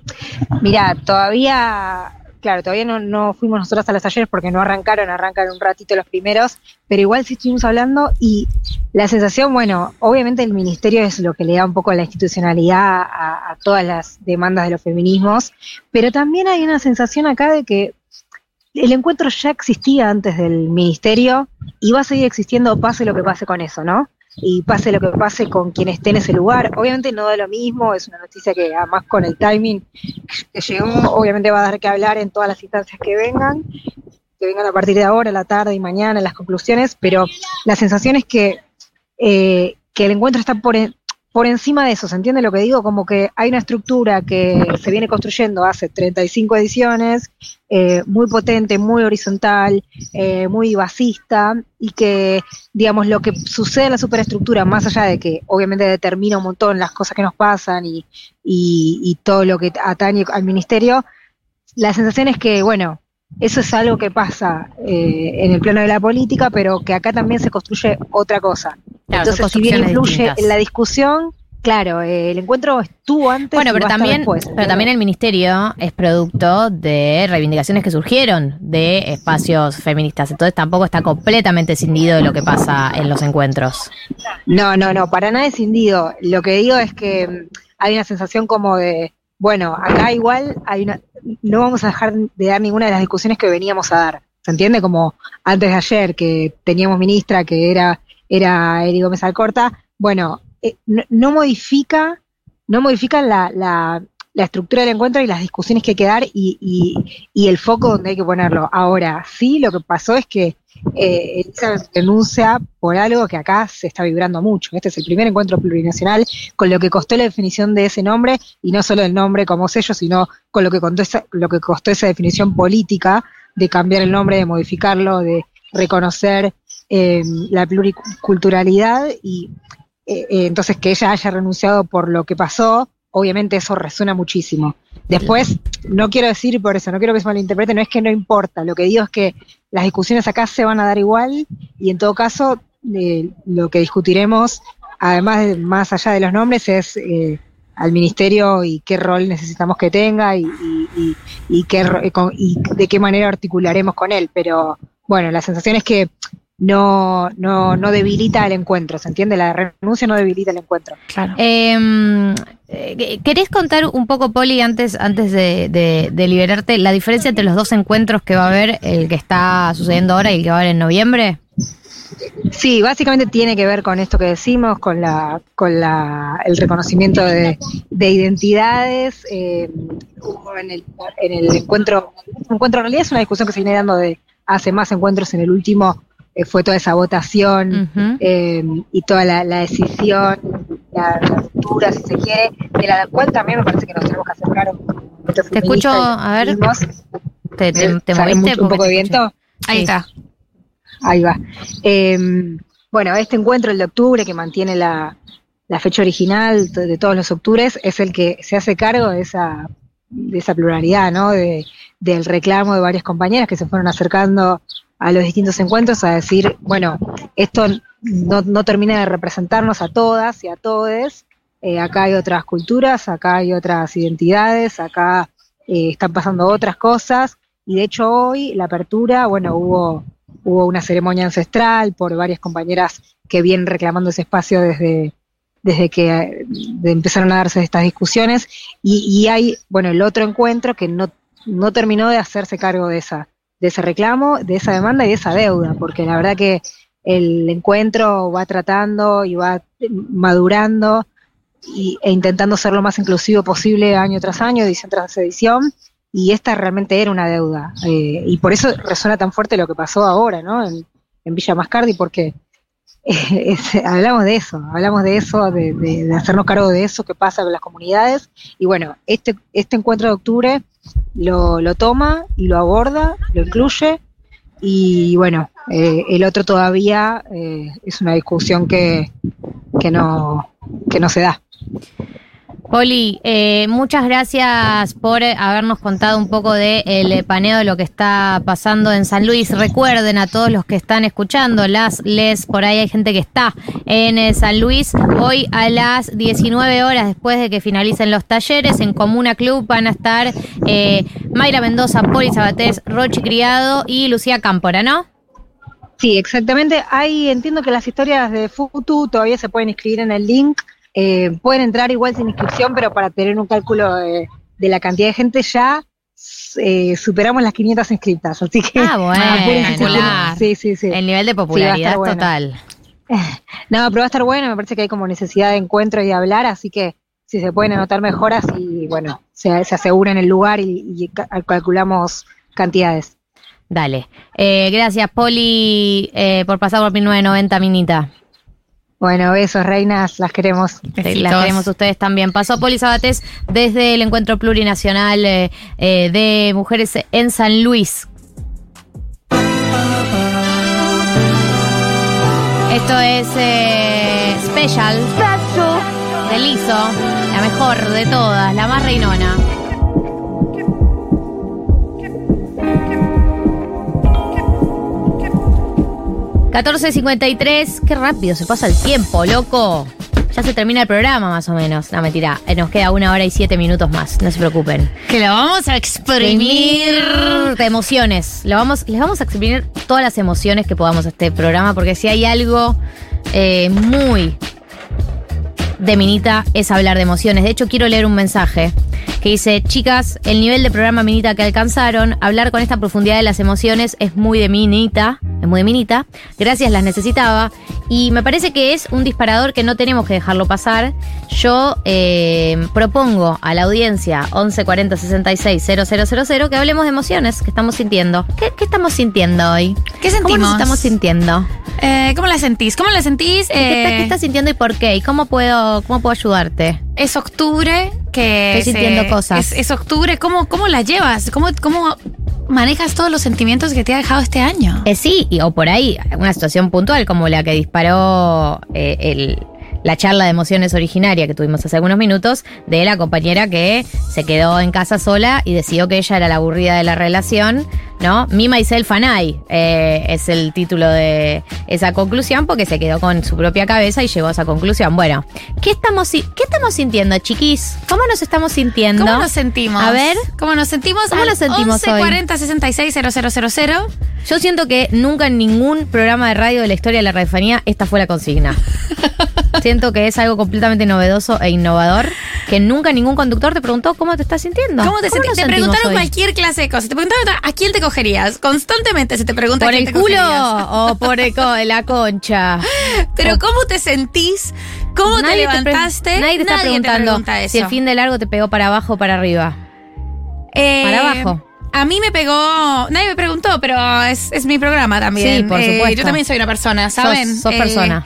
mira, todavía, claro, todavía no, no fuimos nosotros a los talleres porque no arrancaron, arrancan un ratito los primeros, pero igual sí estuvimos hablando y la sensación, bueno, obviamente el ministerio es lo que le da un poco la institucionalidad a, a todas las demandas de los feminismos, pero también hay una sensación acá de que el encuentro ya existía antes del ministerio y va a seguir existiendo pase lo que pase con eso, ¿no? Y pase lo que pase con quien esté en ese lugar. Obviamente no da lo mismo, es una noticia que además con el timing que llegó, obviamente va a dar que hablar en todas las instancias que vengan, que vengan a partir de ahora, la tarde y mañana, las conclusiones, pero la sensación es que, eh, que el encuentro está por, por encima de eso, ¿se entiende lo que digo? Como que hay una estructura que se viene construyendo hace 35 ediciones, eh, muy potente, muy horizontal, eh, muy basista, y que, digamos, lo que sucede en la superestructura, más allá de que obviamente determina un montón las cosas que nos pasan y, y, y todo lo que atañe al ministerio, la sensación es que, bueno, eso es algo que pasa eh, en el plano de la política, pero que acá también se construye otra cosa. Claro, Entonces, si bien influye distintas. en la discusión, claro, eh, el encuentro estuvo antes Bueno, y pero a estar también, después. pero también el ministerio es producto de reivindicaciones que surgieron de espacios feministas. Entonces tampoco está completamente cindido de lo que pasa en los encuentros. No, no, no, para nada escindido. Lo que digo es que mm, hay una sensación como de, bueno, acá igual hay una, no vamos a dejar de dar ninguna de las discusiones que veníamos a dar. ¿Se entiende? Como antes de ayer que teníamos ministra que era, era Eri Gómez Alcorta, bueno, eh, no, no modifica, no modifica la, la, la estructura del encuentro y las discusiones que hay que dar y, y- y el foco donde hay que ponerlo. Ahora, sí, lo que pasó es que eh, Elizabeth renuncia por algo que acá se está vibrando mucho. Este es el primer encuentro plurinacional con lo que costó la definición de ese nombre y no solo el nombre como sello, sino con lo que, contó esa, lo que costó esa definición política de cambiar el nombre, de modificarlo, de reconocer eh, la pluriculturalidad y eh, eh, entonces que ella haya renunciado por lo que pasó, obviamente eso resuena muchísimo. Después, no quiero decir por eso, no quiero que se malinterprete, no es que no importa, lo que digo es que las discusiones acá se van a dar igual y en todo caso eh, lo que discutiremos, además de, más allá de los nombres, es eh, al ministerio y qué rol necesitamos que tenga y, y- y- y qué, y de qué manera articularemos con él. Pero bueno, la sensación es que no, no, no debilita el encuentro, ¿se entiende? La renuncia no debilita el encuentro. Claro. Eh, eh, ¿Querés contar un poco, Poli, antes, antes de, de- de liberarte, la diferencia entre los dos encuentros que va a haber, el que está sucediendo ahora y el que va a haber en noviembre? Sí, básicamente tiene que ver con esto que decimos, con la, con la, el reconocimiento de, de identidades. eh, en, el, en el encuentro, encuentro en realidad es una discusión que se viene dando de hace más encuentros. En el último fue toda esa votación eh, y toda la, la decisión, la la ruptura, si se quiere, de la cual también me parece que nos tenemos que hacer cargo. Te escucho, a ver. ¿Te, te, te ¿Sale moviste? un poco de viento? Ahí Sí. está. Ahí va. Eh, bueno, este encuentro, el de octubre, que mantiene la, la fecha original de todos los octubres, es el que se hace cargo de esa, de esa pluralidad, ¿no? De, del reclamo de varias compañeras que se fueron acercando a los distintos encuentros a decir, bueno, esto no, no termina de representarnos a todas y a todes. Eh, acá hay otras culturas, acá hay otras identidades, acá eh, están pasando otras cosas. Y de hecho hoy la apertura, bueno, hubo hubo una ceremonia ancestral por varias compañeras que vienen reclamando ese espacio desde, desde que empezaron a darse estas discusiones y, y hay, bueno, el otro encuentro que no, no terminó de hacerse cargo de esa, de ese reclamo, de esa demanda y de esa deuda, porque la verdad que el encuentro va tratando y va madurando y, e intentando ser lo más inclusivo posible año tras año, edición tras edición, y esta realmente era una deuda. eh, y por eso resuena tan fuerte lo que pasó ahora, ¿no? En, Villa Mascardi, porque eh, hablamos de eso, hablamos de eso, de, de- de hacernos cargo de eso que pasa con las comunidades. Y bueno, este, este encuentro de octubre lo, lo toma y lo aborda, lo incluye. Y bueno, eh, el otro todavía eh, es una discusión que, que, no, que no se da. Poli, eh, muchas gracias por eh, habernos contado un poco del de paneo de lo que está pasando en San Luis. Recuerden a todos los que están escuchando, las, les, por ahí hay gente que está en eh, San Luis. Hoy a las 19 horas, después de que finalicen los talleres, en Comuna Club van a estar eh, Mayra Mendoza, Poli Sabatés, Rochi Criado y Lucía Cámpora, ¿no? Sí, exactamente. Hay, entiendo que las historias de Futu todavía se pueden inscribir en el link. Eh, pueden entrar igual sin inscripción, pero para tener un cálculo de, de la cantidad de gente ya eh, superamos las 500 inscritas. Así que Ah, bueno, apúrense, espectacular. sí, sí, sí. El nivel de popularidad bueno. total. No, pero va a estar bueno. Me parece que hay como necesidad de encuentro y de hablar, así que si se pueden anotar mejoras y bueno, se, se aseguran el lugar y, y ca- calculamos cantidades. Dale. Eh, gracias, Poli, eh, por pasar por 1990, Minita. Bueno, besos, reinas, las queremos. Las queremos ustedes también. Pasó Poli Sabatés desde el Encuentro Plurinacional eh, eh, de Mujeres en San Luis. Esto es eh, Special de Lizo, la mejor de todas, la más reinona. $14.53, qué rápido se pasa el tiempo, loco. Ya se termina el programa más o menos. No, mentira, eh, nos queda una hora y siete minutos más, no se preocupen. Que lo vamos a exprimir. de emociones. Lo vamos, les vamos a exprimir todas las emociones que podamos a este programa, porque si hay algo eh, muy de Minita es hablar de emociones. De hecho, quiero leer un mensaje que dice, chicas, el nivel de programa Minita que alcanzaron, hablar con esta profundidad de las emociones es muy de Minita. es muy minita. Gracias, las necesitaba. Y me parece que es un disparador que no tenemos que dejarlo pasar. Yo eh, propongo a la audiencia 1140 66 000 que hablemos de emociones que estamos sintiendo. ¿Qué, qué estamos sintiendo hoy? ¿Qué ¿Cómo sentimos? nos estamos sintiendo? Eh, ¿Cómo la sentís? ¿Cómo la sentís? ¿Qué, estás, Eh, qué estás sintiendo y por qué? ¿Y cómo puedo, cómo puedo ayudarte? Es octubre que Estoy sintiendo se- cosas. Es, es octubre, ¿cómo, cómo la llevas? ¿Cómo, ¿Cómo manejas todos los sentimientos que te ha dejado este año? Eh, sí, y- o por ahí, una situación puntual como la que disparó eh, el- la charla de emociones originaria que tuvimos hace algunos minutos de la compañera que se quedó en casa sola y decidió que ella era la aburrida de la relación, ¿no? Me, myself and I eh, es el título de esa conclusión porque se quedó con su propia cabeza y llegó a esa conclusión. Bueno, ¿qué estamos, qué estamos sintiendo, chiquis? ¿Cómo nos estamos sintiendo? ¿Cómo nos sentimos? A ver. ¿Cómo nos sentimos? ¿Cómo nos sentimos 11 hoy? 40 66 000. Yo siento que nunca en ningún programa de radio de la historia de la radiofonía esta fue la consigna. siento que es algo completamente novedoso e innovador que nunca ningún conductor te preguntó cómo te estás sintiendo. ¿Cómo te sentís? Te preguntaron hoy? cualquier clase de cosas. Te preguntaron a quién te cogerías. Constantemente se te pregunta ¿Por a quién el te culo cogerías. o por el co- la concha? Pero ¿cómo te sentís? ¿Cómo te Nadie levantaste? nadie te está preguntando pregunta eso. si el fin de largo te pegó para abajo o para arriba. Eh, Para abajo. A mí me pegó, nadie me preguntó, pero es, es mi programa también. Sí, por Eh, supuesto. yo también soy una persona, ¿saben? Sos- sos Eh, persona.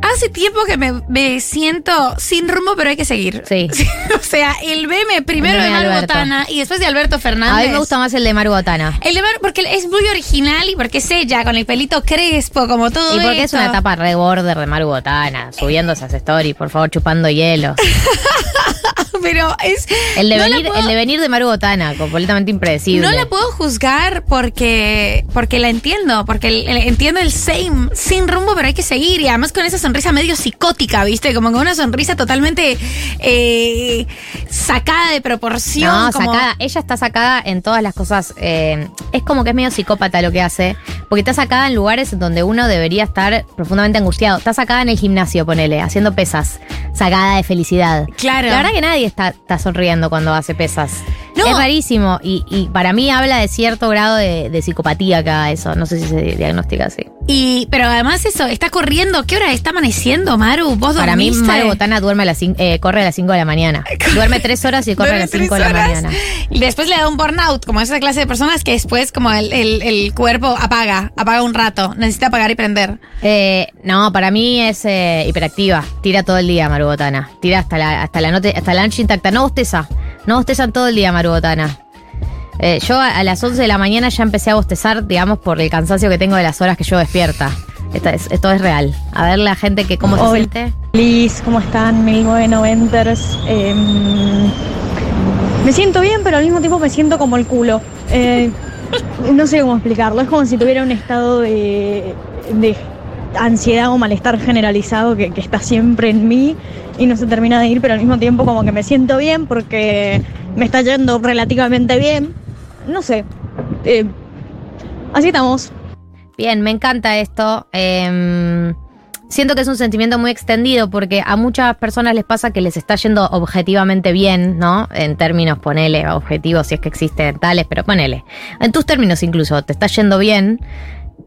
Hace tiempo que me, me siento sin rumbo, pero hay que seguir. Sí. o sea, el meme primero El de Maru. Botana y después de Alberto Fernández. A mí me gusta más el de Maru Botana. El de Maru, porque es muy original y porque es ella, con el pelito crespo, como todo Y porque es esto. una etapa re border de Maru Botana, subiendo esas stories, por favor, chupando hielo. Pero es. El no devenir, puedo- el devenir de Maru Botana, completamente impredecible. No la puedo juzgar porque porque la entiendo, porque el- el- entiendo el same, sin rumbo, pero hay que seguir. Y además con esa sonrisa medio psicótica, ¿viste? Como con una sonrisa totalmente eh, sacada de proporción. No, como- sacada. Ella está sacada en todas las cosas. eh, es como que es medio psicópata lo que hace. Porque está sacada en lugares donde uno debería estar profundamente angustiado. Está sacada en el gimnasio, ponele, haciendo pesas. Sacada de felicidad. Claro. La verdad que nadie está, está sonriendo cuando hace pesas. No. Es rarísimo. Y, y para mí habla de cierto grado de, de psicopatía acá, eso. No sé si se diagnostica así. Y, pero además eso, está corriendo. ¿Qué hora está amaneciendo, Maru? ¿Vos Para mí? Maru Botana duerme a las eh, corre a las 5 de la mañana. Duerme 3 horas y corre a las tres 5 de la mañana. Y después le da un burnout, como esa clase de personas que después como el, el- el cuerpo apaga, apaga un rato, necesita apagar y prender. Eh, no, para mí es eh, hiperactiva. Tira todo el día, Maru Botana. Tira hasta la, hasta la noche, hasta la noche intacta. No bosteza. No bostezan todo el día, Maru Botana. Eh, yo a, a las 11 de la mañana ya empecé a bostezar, digamos, por el cansancio que tengo de las horas que yo despierta. Es- esto es real. A ver la gente que cómo se siente. Liz, ¿cómo están? 1990ers. Em, me siento bien, pero al mismo tiempo me siento como el culo. Eh, no sé cómo explicarlo. Es como si tuviera un estado de, de ansiedad o malestar generalizado que, está siempre en mí y no se termina de ir, pero al mismo tiempo como que me siento bien porque me está yendo relativamente bien. No sé. Eh, así estamos. Bien, me encanta esto. Em, siento que es un sentimiento muy extendido porque a muchas personas les pasa que les está yendo objetivamente bien, ¿no? En términos, ponele, objetivos, si es que existen tales, pero ponele. En tus términos incluso, te está yendo bien,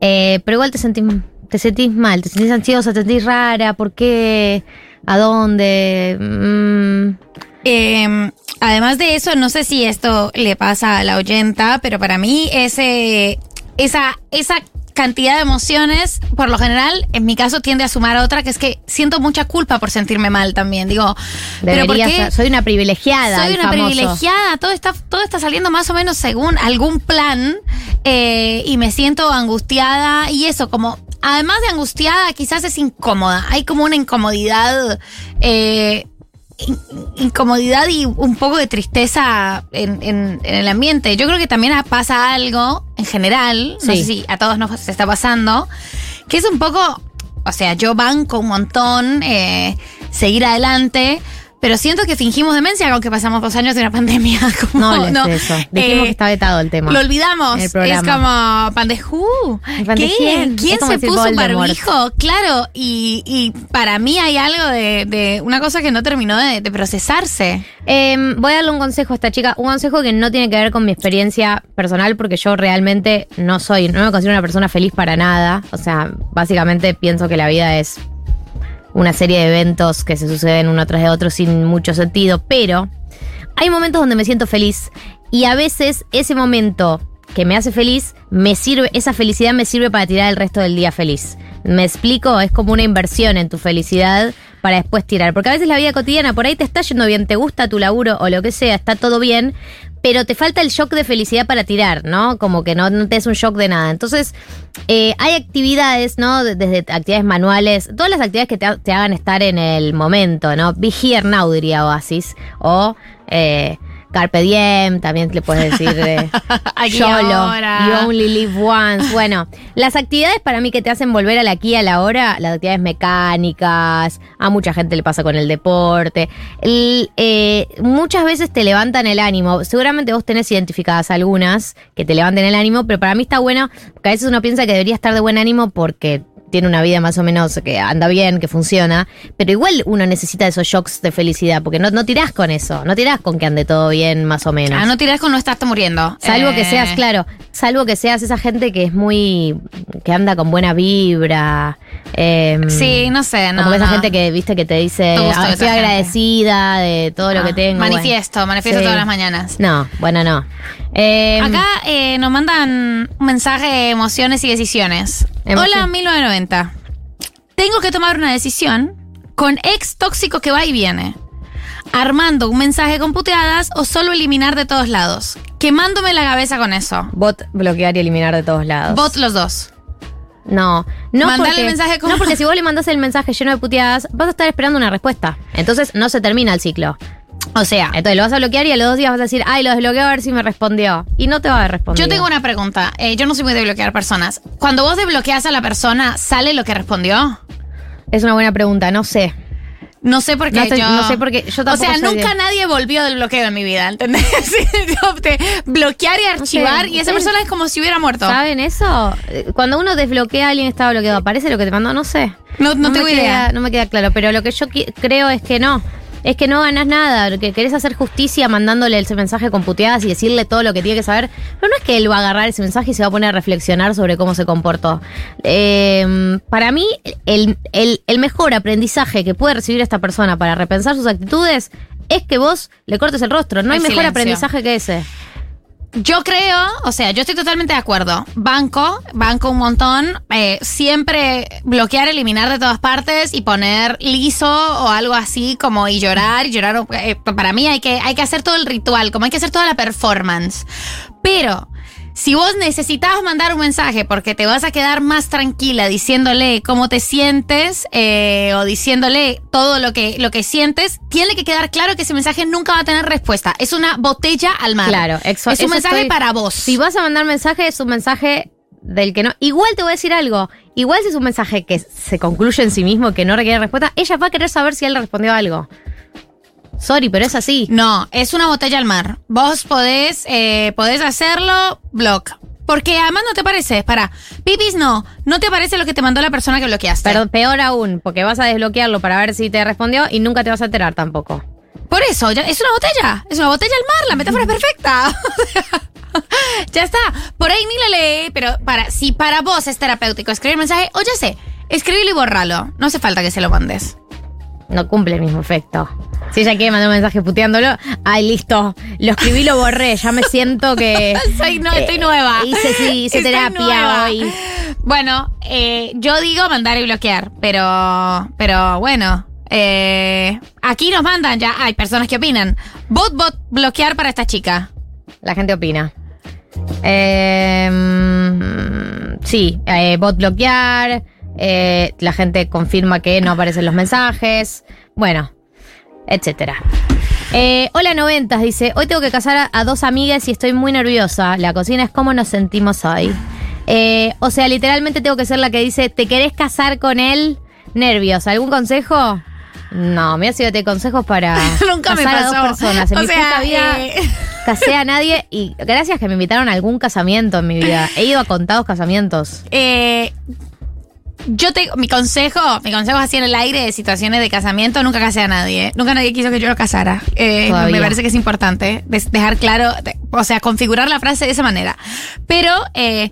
eh, pero igual te sentís, te sentís mal, te sentís ansiosa, te sentís rara, ¿por qué? ¿A dónde? Mm, Eh, además de eso, no sé si esto le pasa a la oyenta, pero para mí ese, esa, esa cantidad de emociones, por lo general, en mi caso tiende a sumar otra, que es que siento mucha culpa por sentirme mal también. Digo, pero ¿por debería qué? ser- soy una privilegiada. Soy una famoso. privilegiada, todo está, todo está saliendo más o menos según algún plan eh, y me siento angustiada y eso, como además de angustiada, quizás es incómoda. Hay como una incomodidad, eh, incomodidad y un poco de tristeza en, en- en el ambiente. Yo creo que también pasa algo en general, no Sí. sé si a todos nos está pasando, que es un poco, o sea, yo banco un montón, eh, seguir adelante. Pero siento que fingimos demencia aunque pasamos dos años de una pandemia. Como, No de eso. Dijimos eh, que está vetado el tema. Lo olvidamos. El Es como pandejú. ¿Pande ¿Qué? quién? ¿Quién se puso un barbijo? Claro, y, y para mí hay algo de, de una cosa que no terminó de, de procesarse. Eh, voy a darle un consejo a esta chica, un consejo que no tiene que ver con mi experiencia personal, porque yo realmente no soy, no me considero una persona feliz para nada. O sea, básicamente pienso que la vida es una serie de eventos que se suceden uno tras de otro sin mucho sentido, pero hay momentos donde me siento feliz y a veces ese momento que me hace feliz, me sirve, esa felicidad me sirve para tirar el resto del día feliz. Me explico, es como una inversión en tu felicidad para después tirar. Porque a veces la vida cotidiana, por ahí te está yendo bien, te gusta tu laburo o lo que sea, está todo bien, pero te falta el shock de felicidad para tirar, ¿no? Como que no, te es un shock de nada. Entonces, eh, hay actividades, ¿no? De- Desde actividades manuales, todas las actividades que te, ha- te hagan estar en el momento, ¿no? Be here diría Oasis. O eh, Carpe Diem, también le puedes decir eh, Aquí YOLO. You only live once. Bueno, las actividades para mí que te hacen volver al aquí y a la hora, las actividades mecánicas, a mucha gente le pasa con el deporte, el, eh, muchas veces te levantan el ánimo. Seguramente vos tenés identificadas algunas que te levanten el ánimo, pero para mí está bueno, porque a veces uno piensa que debería estar de buen ánimo porque tiene una vida más o menos que anda bien, que funciona, pero igual uno necesita esos shocks de felicidad, porque no, no tirás con eso, no tirás con que ande todo bien más o menos. Ah, no tirás con no estás muriendo. Salvo Eh, que seas, claro, salvo que seas esa gente que es muy. que anda con buena vibra. eh, Sí, no sé, no. como esa no. gente que, viste, que te dice, "Ah, estoy gente". agradecida de todo lo Ah, que tengo. Manifiesto, bueno. manifiesto Sí. todas las mañanas. No, bueno, no. Eh, Acá eh, nos mandan un mensaje de emociones y decisiones. Emoción. Hola, 1990. Tengo que tomar una decisión con ex tóxico que va y viene. Armando un mensaje con puteadas o solo eliminar de todos lados. Quemándome la cabeza con eso. Bot bloquear y eliminar de todos lados. Bot los dos. No, no Mandale porque, el mensaje como- no porque si vos le mandás el mensaje lleno de puteadas, vas a estar esperando una respuesta. Entonces no se termina el ciclo. O sea, Entonces lo vas a bloquear y a los dos días vas a decir, ay, lo desbloqueo a ver si me respondió. Y no te va a responder. yo tengo una pregunta. Eh, yo no soy muy de bloquear personas. Cuando vos desbloqueas a la persona, ¿sale lo que respondió? Es una buena pregunta, no sé. No sé por qué No estoy- yo. no sé por qué, yo O sea, nunca de- nadie volvió del bloqueo en mi vida, ¿entendés? Sí, yo opté bloquear y archivar y esa ¿ustedes persona es como si hubiera muerto. ¿Saben eso? Eh, Cuando uno desbloquea a alguien estaba bloqueado, ¿aparece lo que te mandó? No sé. No, no tengo queda- idea. No me queda claro, pero lo que yo creo es que no. Es que no ganas nada, que querés hacer justicia mandándole ese mensaje con puteadas y decirle todo lo que tiene que saber. Pero no es que él va a agarrar ese mensaje y se va a poner a reflexionar sobre cómo se comportó. Eh, para mí, el, el- el mejor aprendizaje que puede recibir esta persona para repensar sus actitudes es que vos le cortes el rostro. No hay mejor silencio. aprendizaje que ese. Yo creo, o sea, yo estoy totalmente de acuerdo. Banco, banco un montón. eh, siempre bloquear, eliminar de todas partes y poner liso o algo así como y llorar y llorar. eh, para mí hay que, hay que hacer todo el ritual, como hay que hacer toda la performance. Pero si vos necesitabas mandar un mensaje porque te vas a quedar más tranquila diciéndole cómo te sientes eh, o diciéndole todo lo que, lo que sientes, tiene que quedar claro que ese mensaje nunca va a tener respuesta. Es una botella al mar. Claro, exo- es un eso mensaje estoy- para vos. Si vas a mandar mensaje, es un mensaje del que no. Igual te voy a decir algo. Igual si es un mensaje que se concluye en sí mismo, que no requiere respuesta, ella va a querer saber si él respondió algo. Sorry, pero es así. No, es una botella al mar. Vos podés, eh, podés hacerlo, block. Porque además no te parece, para, pipis no, no te parece lo que te mandó la persona que bloqueaste. Pero peor aún, porque vas a desbloquearlo para ver si te respondió y nunca te vas a enterar tampoco. Por eso, ya- es una botella, es una botella al mar, la metáfora es perfecta. ya está, por ahí ni la lee, pero para, si para vos es terapéutico escribir mensaje, o ya sé, escribilo y borralo, no hace falta que se lo mandes. No cumple el mismo efecto. Si ella quiere mandar un mensaje puteándolo, ay, listo. Lo escribí, lo borré. Ya me siento que. Soy no, eh, estoy nueva. Hice, sí, hice Estoy terapia nueva. hoy. Bueno, eh, yo digo mandar y bloquear, pero, pero bueno. eh, aquí nos mandan ya, hay personas que opinan. Bot, bot, bloquear para esta chica. La gente opina. Eh, mm, sí, eh, bot bloquear. Eh, la gente confirma que no aparecen los mensajes. Bueno, etcétera. Eh, hola noventas, dice, hoy tengo que casar a, a dos amigas y estoy muy nerviosa. La cocina es cómo nos sentimos hoy. Eh, o sea, literalmente tengo que ser la que dice, ¿te querés casar con él? Nervios. ¿Algún consejo? No, mira si yo te consejos para Nunca me casar a dos personas. En O mi sea, puta vida eh, casé a nadie y gracias que me invitaron a algún casamiento en mi vida. He ido a contados casamientos. Eh, yo tengo mi consejo, mi consejo así en el aire de situaciones de casamiento, nunca casé a nadie. Nunca nadie quiso que yo lo casara. Eh, me parece que es importante dejar claro, o sea, configurar la frase de esa manera. Pero eh,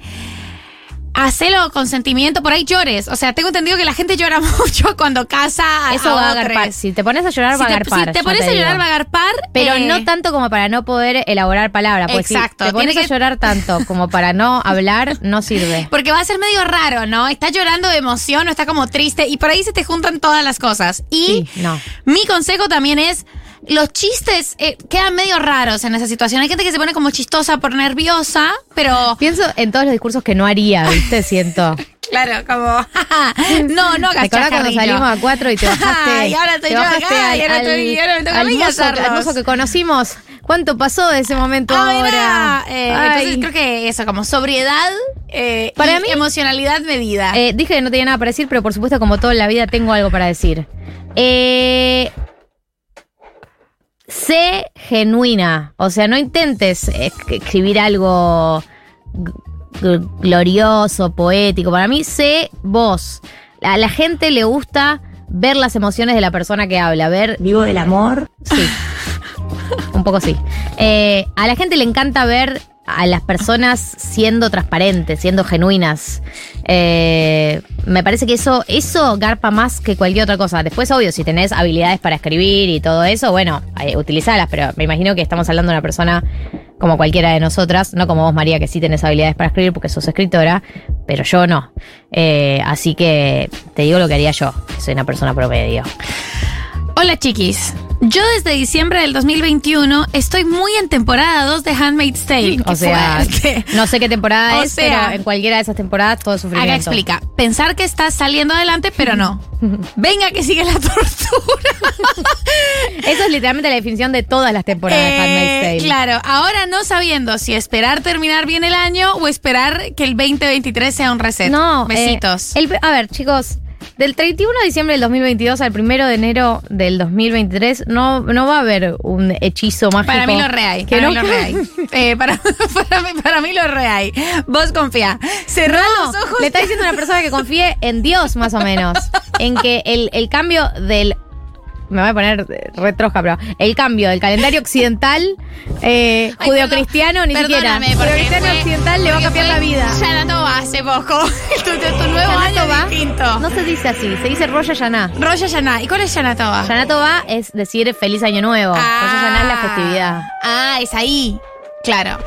hacelo con sentimiento, por ahí llores. O sea, tengo entendido que la gente llora mucho cuando casa a, Eso a va a otros. agarpar. Si te pones a llorar, Si va a agarpar. si te pones a llorar, digo. va a agarpar. Pero eh, no tanto como para no poder elaborar palabras. Porque Exacto, si te pones tiene a que- llorar tanto como para no hablar, no sirve. Porque va a ser medio raro, ¿no? Está llorando de emoción o está como triste y por ahí se te juntan todas las cosas. Y Sí, no. mi consejo también es, los chistes eh, quedan medio raros en esa situación. Hay gente que se pone como chistosa por nerviosa, pero... Pienso en todos los discursos que no haría, ¿viste? Siento. Claro, como... no, no hagas ¿Te acordás cuando salimos a cuatro y te bajaste? y ahora estoy yo acá y ahora, estoy- y ahora me toca al mozo, al que conocimos. ¿Cuánto pasó de ese momento Ah, ahora? eh, entonces creo que eso, como sobriedad eh, Para y mí- emocionalidad medida. Eh, dije que no tenía nada para decir, pero por supuesto, como todo en la vida, tengo algo para decir. Eh, sé genuina. O sea, no intentes escribir algo glorioso, poético. Para mí, sé vos. A la gente le gusta ver las emociones de la persona que habla, ver... Vivo del amor. Sí. Un poco sí. Eh, a la gente le encanta ver a las personas siendo transparentes, siendo genuinas. Eh, me parece que eso, eso garpa más que cualquier otra cosa. Después, obvio, si tenés habilidades para escribir y todo eso, bueno, eh, utilizalas, pero me imagino que estamos hablando de una persona como cualquiera de nosotras, no como vos, María, que sí tenés habilidades para escribir porque sos escritora, pero yo no. Eh, así que te digo lo que haría yo, que soy una persona promedio. Hola chiquis. Yo desde diciembre del 2021 estoy muy en temporada 2 de Handmaid's Tale. O sea, fuerte. no sé qué temporada O es, sea, pero en cualquiera de esas temporadas todo sufrimiento. Acá explica. Pensar que estás saliendo adelante, pero no. Venga que sigue la tortura. Eso es literalmente la definición de todas las temporadas de Handmaid's Eh, Tale. claro, ahora no sabiendo si esperar terminar bien el año o esperar que el 2023 sea un reset. No, eh, Besitos. el- a ver, chicos, del 31 de diciembre del 2022 al 1 de enero del 2023 no, no va a haber un hechizo mágico. Para mí lo re hay. Que Para no- mí lo re hay. Eh, para, para mí, para mí lo re hay. Vos confía. Cerrá No, los ojos. le está diciendo a una persona que confíe en Dios, más o menos. En que el, el cambio del. Me voy a poner retroja, pero el cambio del calendario occidental, eh, Ay, judeocristiano, ni siquiera. Judeocristiano fue- occidental le va a cambiar fue la vida. Yanatova hace poco. tu, tu- tu nuevo año es distinto. No se dice así, se dice Roya Yaná. Roya Yaná. ¿Y cuál es Yanatova? Yanatova es decir feliz año nuevo. Roya Yaná es la festividad. Ah, es ahí. Claro.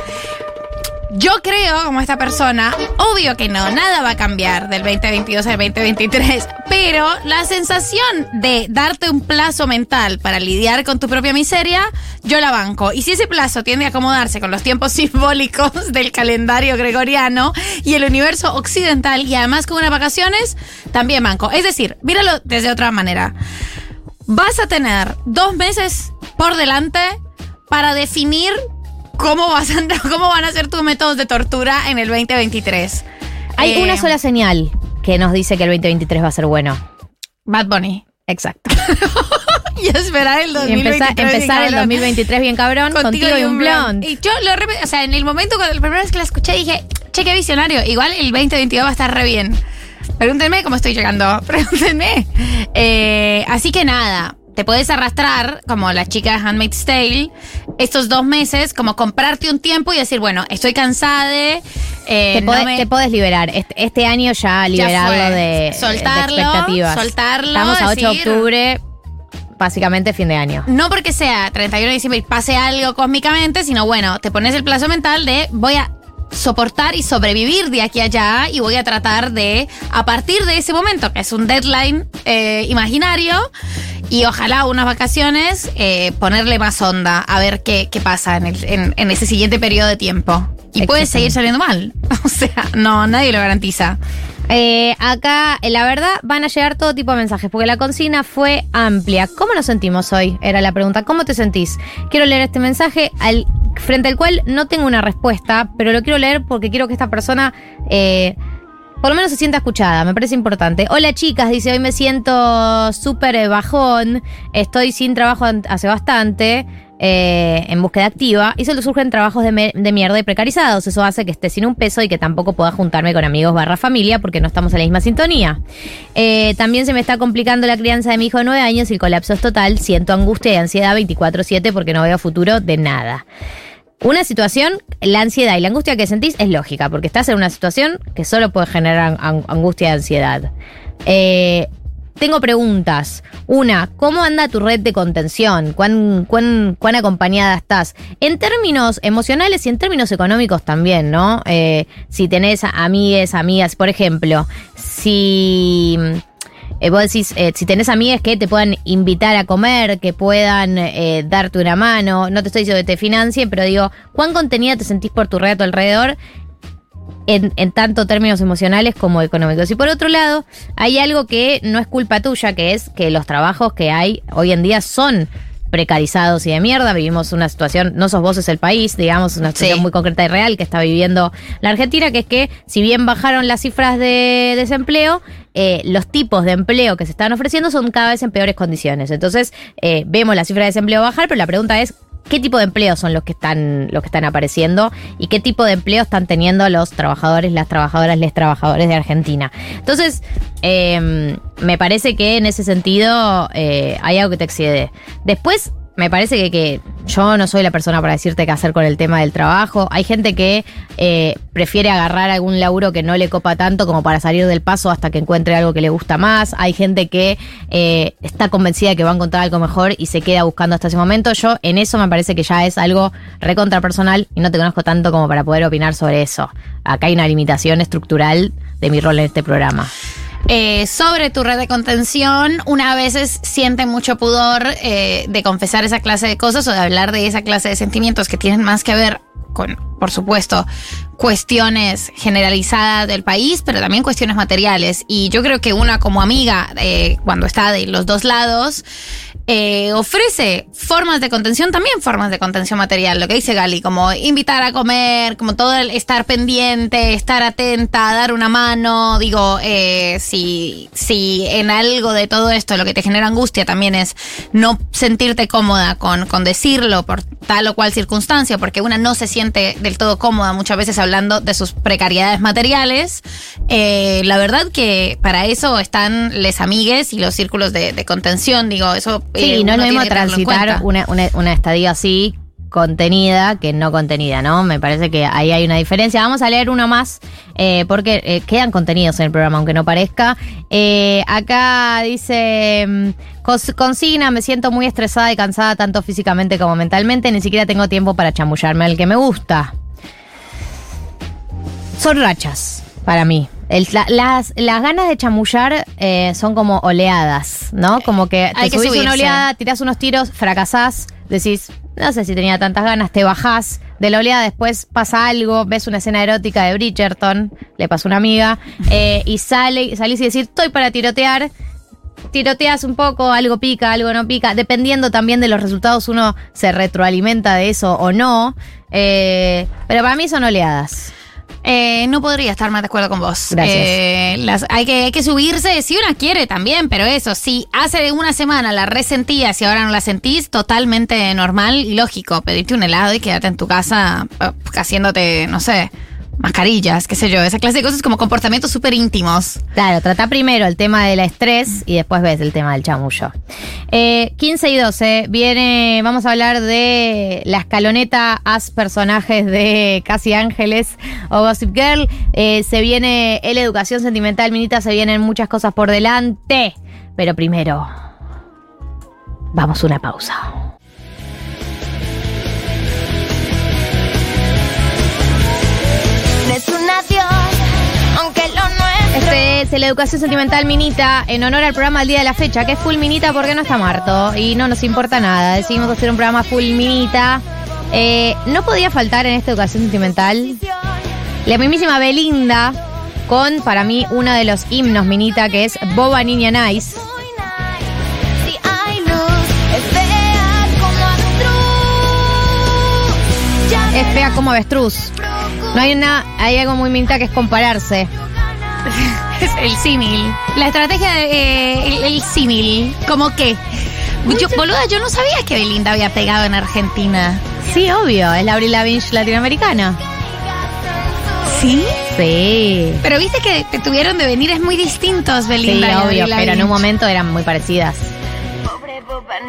Yo creo, como esta persona, obvio que no, nada va a cambiar del 2022 al 2023, pero la sensación de darte un plazo mental para lidiar con tu propia miseria, yo la banco. Y si ese plazo tiende a acomodarse con los tiempos simbólicos del calendario gregoriano y el universo occidental y además con unas vacaciones, también banco. Es decir, míralo desde otra manera. Vas a tener dos meses por delante para definir cómo, vas a, cómo van a ser tus métodos de tortura en el 2023. Hay Eh, una sola señal que nos dice que el 2023 va a ser bueno. Bad Bunny. Exacto. y esperar el Y 2023. empezar, bien el cabrón. 2023 bien cabrón, contigo, y un blond. Y yo lo o sea, en el momento cuando la primera vez que la escuché dije, che, qué visionario. Igual el 2022 va a estar re bien. Pregúntenme cómo estoy llegando. Pregúntenme. Eh, así que nada. Te puedes arrastrar, como la chica de Handmaid's Tale, estos dos meses, como comprarte un tiempo y decir, bueno, estoy cansada de. eh, te, no podés, me- te podés liberar. Este, este año ya liberarlo de, Soltarlo, de expectativas. soltarlo, Estamos a 8 de decir- octubre, básicamente fin de año. No porque sea 31 de diciembre y pase algo cósmicamente, sino bueno, te pones el plazo mental de voy a soportar y sobrevivir de aquí a allá y voy a tratar de, a partir de ese momento, que es un deadline eh, imaginario, y ojalá unas vacaciones, eh, ponerle más onda a ver qué, qué pasa en, el- en- en ese siguiente periodo de tiempo. Y puede seguir saliendo mal. O sea, no, nadie lo garantiza. Eh, acá, la verdad, van a llegar todo tipo de mensajes, porque la consigna fue amplia. ¿Cómo nos sentimos hoy? Era la pregunta. ¿Cómo te sentís? Quiero leer este mensaje al, frente al cual no tengo una respuesta, pero lo quiero leer porque quiero que esta persona eh, por lo menos se sienta escuchada, me parece importante. Hola chicas, dice, hoy me siento súper eh, bajón, estoy sin trabajo hace bastante, eh, en búsqueda activa, y solo surgen trabajos de, mierda y precarizados. Eso hace que esté sin un peso y que tampoco pueda juntarme con amigos barra familia porque no estamos en la misma sintonía. También se me está complicando la crianza de mi hijo de 9 años y el colapso es total. Siento angustia y ansiedad 24-7 porque no veo futuro de nada. Una situación, la ansiedad y la angustia que sentís es lógica, porque estás en una situación que solo puede generar an- angustia y ansiedad. Eh, tengo preguntas. Una, ¿cómo anda tu red de contención? ¿Cuán, cuán, cuán acompañada estás? En términos emocionales y en términos económicos también, ¿no? Eh, si tenés amigues, amigas, por ejemplo, si... eh, vos decís, eh, si tenés amigas que te puedan invitar a comer, que puedan eh, darte una mano, no te estoy diciendo que te financien, pero digo, ¿cuán contenida te sentís por tu red a tu alrededor? En, en tanto términos emocionales como económicos. Y por otro lado, hay algo que no es culpa tuya, que es que los trabajos que hay hoy en día son precarizados y de mierda. Vivimos una situación, no sos vos, es el país, digamos, una situación Sí. muy concreta y real que está viviendo la Argentina, que es que si bien bajaron las cifras de desempleo, eh, los tipos de empleo que se están ofreciendo son cada vez en peores condiciones. Entonces, eh, vemos la cifra de desempleo bajar, pero la pregunta es, ¿qué tipo de empleos son los que están, los que están apareciendo? ¿Y qué tipo de empleo están teniendo los trabajadores, las trabajadoras, les trabajadores de Argentina? Entonces, eh, me parece que en ese sentido eh, hay algo que te excede. Después, me parece que, que yo no soy la persona para decirte qué hacer con el tema del trabajo. Hay gente que eh, prefiere agarrar algún laburo que no le copa tanto como para salir del paso hasta que encuentre algo que le gusta más. Hay gente que eh, está convencida de que va a encontrar algo mejor y se queda buscando hasta ese momento. Yo en eso me parece que ya es algo recontra personal y no te conozco tanto como para poder opinar sobre eso. Acá hay una limitación estructural de mi rol en este programa. Eh, sobre tu red de contención, una a veces siente mucho pudor eh, de confesar esa clase de cosas o de hablar de esa clase de sentimientos que tienen más que ver con, por supuesto, cuestiones generalizadas del país, pero también cuestiones materiales. Y yo creo que una como amiga, eh, cuando está de los dos lados, eh, ofrece formas de contención, también formas de contención material, lo que dice Gali, como invitar a comer, como todo el estar pendiente, estar atenta, dar una mano, digo, eh, si, si en algo de todo esto lo que te genera angustia también es no sentirte cómoda con, con decirlo por tal o cual circunstancia, porque una no se siente del todo cómoda muchas veces hablando de sus precariedades materiales, eh, la verdad que para eso están les amigues y los círculos de, de contención, digo, eso... Sí, eh, no es lo mismo transitar una, una, una estadia así contenida que no contenida, ¿no? Me parece que ahí hay una diferencia. Vamos a leer uno más eh, porque eh, quedan contenidos en el programa, aunque no parezca. Eh, acá dice, mm, consigna, me siento muy estresada y cansada tanto físicamente como mentalmente, ni siquiera tengo tiempo para chamullarme al que me gusta. Son rachas para mí. El- la- las, las ganas de chamullar eh, son como oleadas, ¿no? Como que te Hay que subís una oleada, tirás unos tiros, fracasás, decís, no sé si tenía tantas ganas, te bajás de la oleada, después pasa algo, ves una escena erótica de Bridgerton, le pasó a una amiga, eh, y sale, salís y decís, estoy para tirotear, tiroteas un poco, algo pica, algo no pica, dependiendo también de los resultados uno se retroalimenta de eso o no, eh, pero para mí son oleadas. Eh, no podría estar más de acuerdo con vos. Gracias. Eh, las- hay, que, hay que subirse si una quiere también, pero eso, si hace una semana la resentías y ahora no la sentís, totalmente normal y lógico. Pedirte un helado y quedarte en tu casa eh, haciéndote, no sé, mascarillas, qué sé yo, esa clase de cosas como comportamientos súper íntimos. Claro, trata primero el tema del estrés y después ves el tema del chamullo. Eh, 15 y 12, viene, vamos a hablar de la escaloneta as personajes de Casi Ángeles o Gossip Girl. Eh, se viene el educación sentimental, Minita, se vienen muchas cosas por delante. Pero primero, vamos a una pausa. Este es el Educación Sentimental Minita en honor al programa del día de la fecha, que es full Minita porque no está Marto y no nos importa nada. Decidimos hacer un programa full Minita. Eh, no podía faltar en esta Educación Sentimental la mismísima Belinda con, para mí, uno de los himnos Minita, que es Boba Niña Nice. Es fea como avestruz. No hay una, hay algo muy Minita que es compararse. Es el símil. La estrategia de, eh, el, el símil. ¿Cómo qué? Yo, boluda, yo no sabía que Belinda había pegado en Argentina. Sí, obvio, es la Avril Lavigne latinoamericana. ¿Sí? Sí. Pero viste que te tuvieron de venir es muy distintos, Sí, Belinda. y obvio, pero en un momento eran muy parecidas.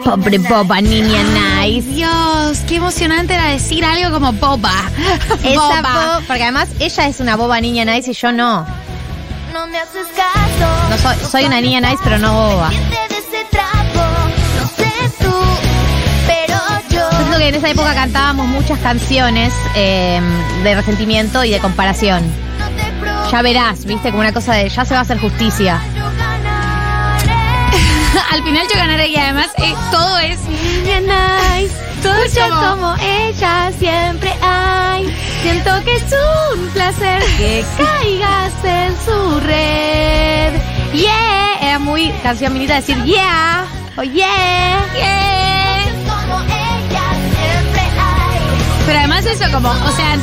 Pobre boba, niña nice. Dios, qué emocionante era decir algo como boba. Esa boba. bo- porque además ella es una boba niña nice y yo no. No me haces caso. No soy, soy una niña nice, pero no boba. Siento que en esa época cantábamos muchas canciones eh, de resentimiento y de comparación. Ya verás, viste, como una cosa de ya se va a hacer justicia. Al final yo ganaré y además eh, todo es Niña nice, todo muchas como- como ella siempre hay. Siento que es un placer que caigas en su red. Yeah, era muy canción minita decir yeah, oh yeah, yeah. Pero además eso como, o sea,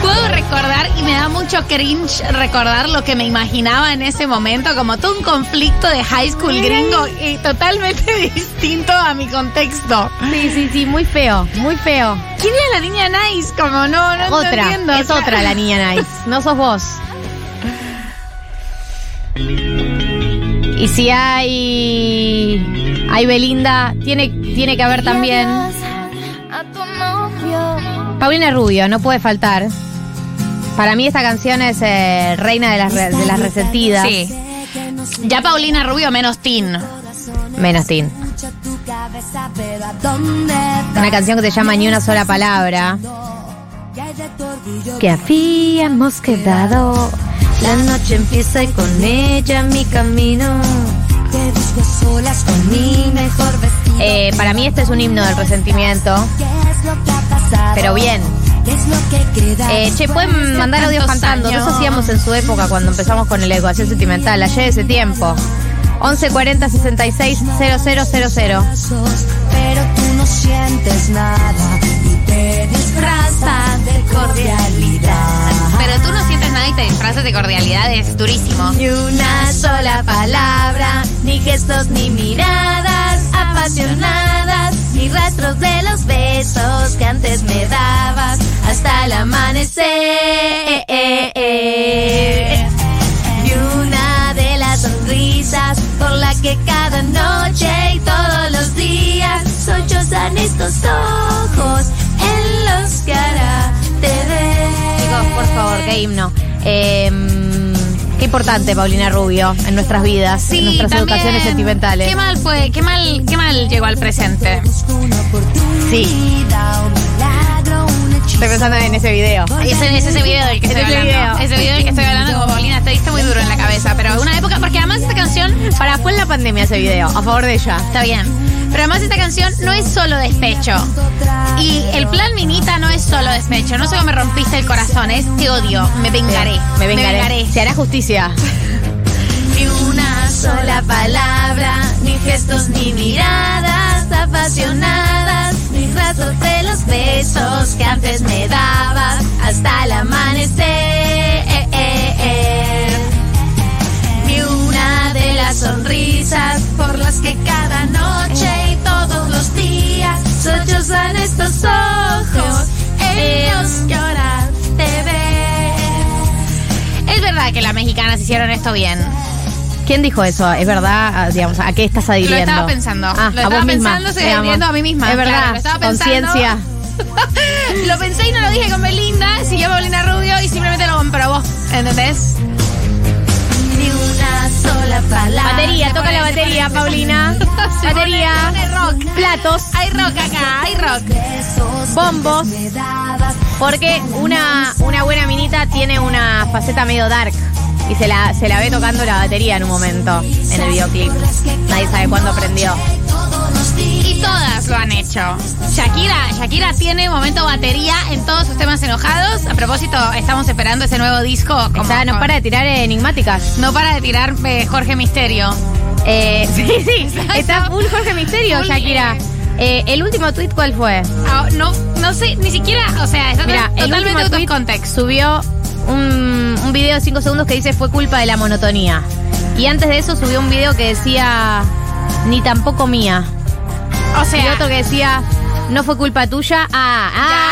puedo recordar y me da mucho cringe recordar lo que me imaginaba en ese momento, como todo un conflicto de high school gringo y totalmente distinto a mi contexto. Sí, sí, sí, muy feo, muy feo. ¿Quién es la niña nice? Como no, no Otra, entiendo. es otra la niña nice, no sos vos. Y si hay hay Belinda, tiene, tiene que haber también. Paulina Rubio, no puede faltar. Para mí esta canción es eh, reina de las, re- de las resentidas. Sí. Ya Paulina Rubio menos Tin. Menos Tin. Una canción que se llama Ni una sola palabra. Que habíamos quedado. La noche empieza y con ella mi camino. Eh, para mí este es un himno del resentimiento. Pero bien. Eh, che, pueden mandar audios cantando. años. Eso hacíamos en su época cuando empezamos con la educación sentimental. Ayer ese tiempo. 1140 66 000. Pero tú no sientes nada y te disfrazas de cordialidad. Pero tú no sientes nada y te disfrazas de cordialidad, es durísimo. Ni una sola palabra, ni gestos ni miradas apasionadas, rastros de los besos que antes me dabas hasta el amanecer. Ni una de las sonrisas por la que cada noche y todos los días sollozan estos ojos en los que ahora te ves. Chicos, por favor, qué himno. Em, qué importante, Paulina Rubio, en nuestras vidas, en nuestras también. educaciones sentimentales. Qué mal fue, qué mal, qué mal llegó al presente. Sí. Estoy pensando en ese video. Es ese video del que estoy ese hablando. video. Ese video del que estoy hablando, como Paulina, te diste muy duro en la cabeza. Pero una época, porque además esta canción Para, fue en la pandemia ese video, a favor de ella. Está bien. Pero además esta canción no es solo despecho. Y el plan Minita no es solo despecho. No solo me rompiste el corazón, es te odio, me vengaré. Me vengaré. Se hará justicia. Ni una sola palabra, ni gestos ni miradas apasionadas, de los besos que antes me dabas hasta el amanecer. Ni una de las sonrisas por las que cada noche y todos los días sollozan estos ojos en los que ahora te. Es verdad que las mexicanas hicieron esto bien. ¿Quién dijo eso? ¿Es verdad? Ah, Digamos, ¿a qué estás adhiriendo? Lo estaba pensando. Ah, lo a estaba vos misma. pensando, se digamos. adhiriendo a mí misma. Es verdad. Conciencia. lo pensé y no lo dije con Belinda, siguió Paulina Rubio y simplemente lo comprobó. ¿Entendés? Ni una sola palabra. Batería, toca la batería, Paulina. Se batería. pone- pone rock. Platos. Hay rock acá, hay rock. Bombos. Porque una, una buena minita tiene una faceta medio dark. Y se la, se la ve tocando la batería en un momento en el videoclip. Nadie sabe cuándo aprendió. Y todas lo han hecho. Shakira, Shakira tiene momento batería en todos sus temas enojados. A propósito, estamos esperando ese nuevo disco. como- Está, no para de tirar enigmáticas. no para de tirar eh, Jorge Misterio. Eh, sí, sí. Está full Jorge Misterio, Full, Shakira. Eh, ¿El último tweet cuál fue? Ah, no, no sé, ni siquiera, o sea, está Mira, el totalmente último out of tweet context. subió un, un video de 5 segundos que dice fue culpa de la monotonía. Y antes de eso subió un video que decía ni tampoco mía. O sea, Y otro que decía no fue culpa tuya. Ah, ah.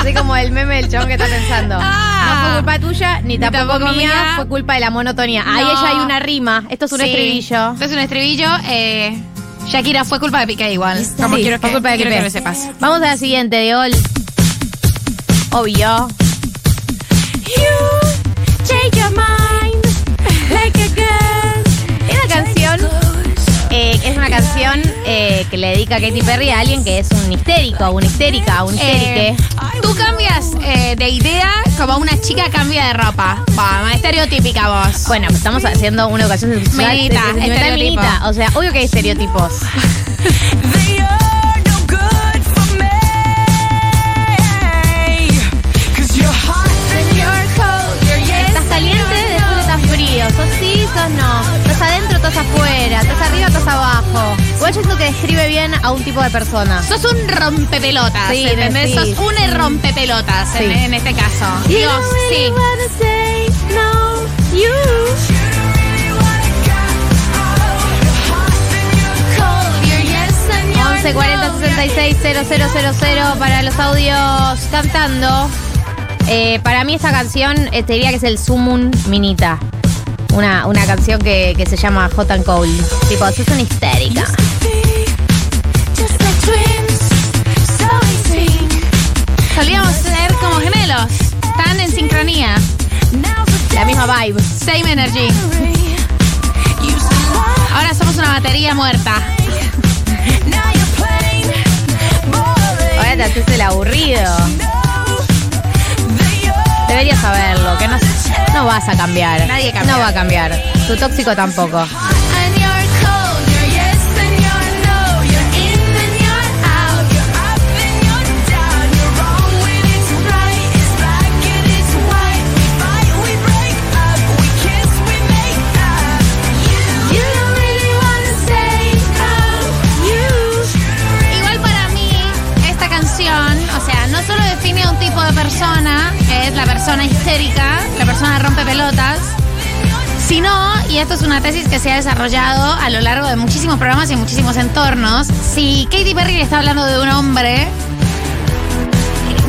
Así como el meme del chabón que está pensando. Ah. no fue culpa tuya, ni tampoco, tampoco mía, mía. fue culpa de la monotonía. Ahí No. ella hay una rima. Esto es un Sí. estribillo. Esto es un estribillo. Eh, Shakira fue culpa de Piqué igual. Como Sí, quiero fue que, culpa de quiero Piqué. que lo sepas. Vamos a la siguiente, de Ol. Obvio. Esta canción eh, es una canción eh, que le dedica Katy Perry a alguien que es un histérico, una histérica, un histérique. Eh, tú cambias de idea como una chica cambia de ropa. Vamos, estereotípica vos. Bueno, pues estamos haciendo una educación sexual estereotipo. minita. O sea, obvio que hay estereotipos. Estás caliente, después estás frío. Sos sí, sos no. Estás adentro, estás afuera. Estás arriba, estás abajo. Igual yo siento que describe bien a un tipo de persona. Sos un rompepelotas, Sí, ¿entendés? sí. Sos un rompepelotas en, Sí. en este caso. Dios, sí. 11 40 66 000 para los audios cantando. Eh, para mí esta canción eh, te diría que es el Sumun Minita. Una, una canción que, que se llama Hot and Cold. Tipo, sos una histérica. Solíamos ser como gemelos. Están en sincronía. La misma vibe. Same energy. Ahora somos una batería muerta. Ahora te haces el aburrido. Deberías saberlo, que no, no vas a cambiar. Nadie cambia. No va a cambiar. Tu tóxico tampoco. Igual para mí, esta canción, o sea, no solo define a un tipo de persona, que es la persona histérica, la persona rompe pelotas, sino, y esto es una tesis que se ha desarrollado a lo largo de muchísimos programas y muchísimos entornos, si Katy Perry le está hablando de un hombre,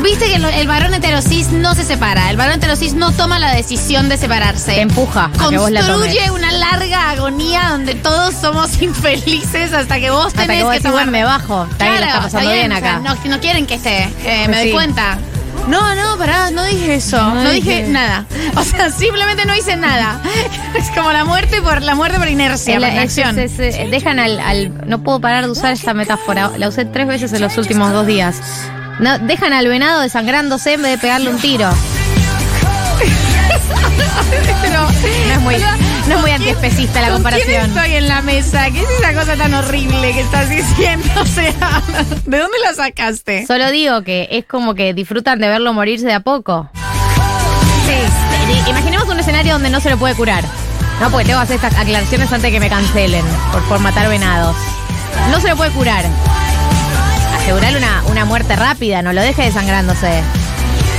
viste que el varón heterosis no se separa, el varón heterosis no toma la decisión de separarse. Te empuja a que vos la tomes. Construye una larga agonía donde todos somos infelices hasta que vos Hasta tenés que vos que decís, tomar bueno, me bajo. Está bien, la está pasando está bien o sea, acá. no, no quieren que esté, eh, me doy Sí. cuenta. No, no, pará, no dije eso. No No, dije dije. nada. O sea, simplemente no hice nada. Es como la muerte por la muerte por inercia, la- por es- es- es- dejan al, al- No puedo parar de usar esta metáfora. La usé tres veces en los últimos dos días. No, dejan al venado desangrándose en vez de pegarle un tiro. Pero, No es muy, no es muy antiespecista la ¿con quién comparación. estoy en la mesa? ¿Qué es esa cosa tan horrible que estás diciendo? O sea, ¿de dónde la sacaste? Solo digo que es como que disfrutan de verlo morirse de a poco. Sí. Imaginemos un escenario donde no se lo puede curar. No, porque tengo que hacer estas aclaraciones antes de que me cancelen por, por matar venados. No se lo puede curar. Asegurarle una, una muerte rápida, no lo deje desangrándose.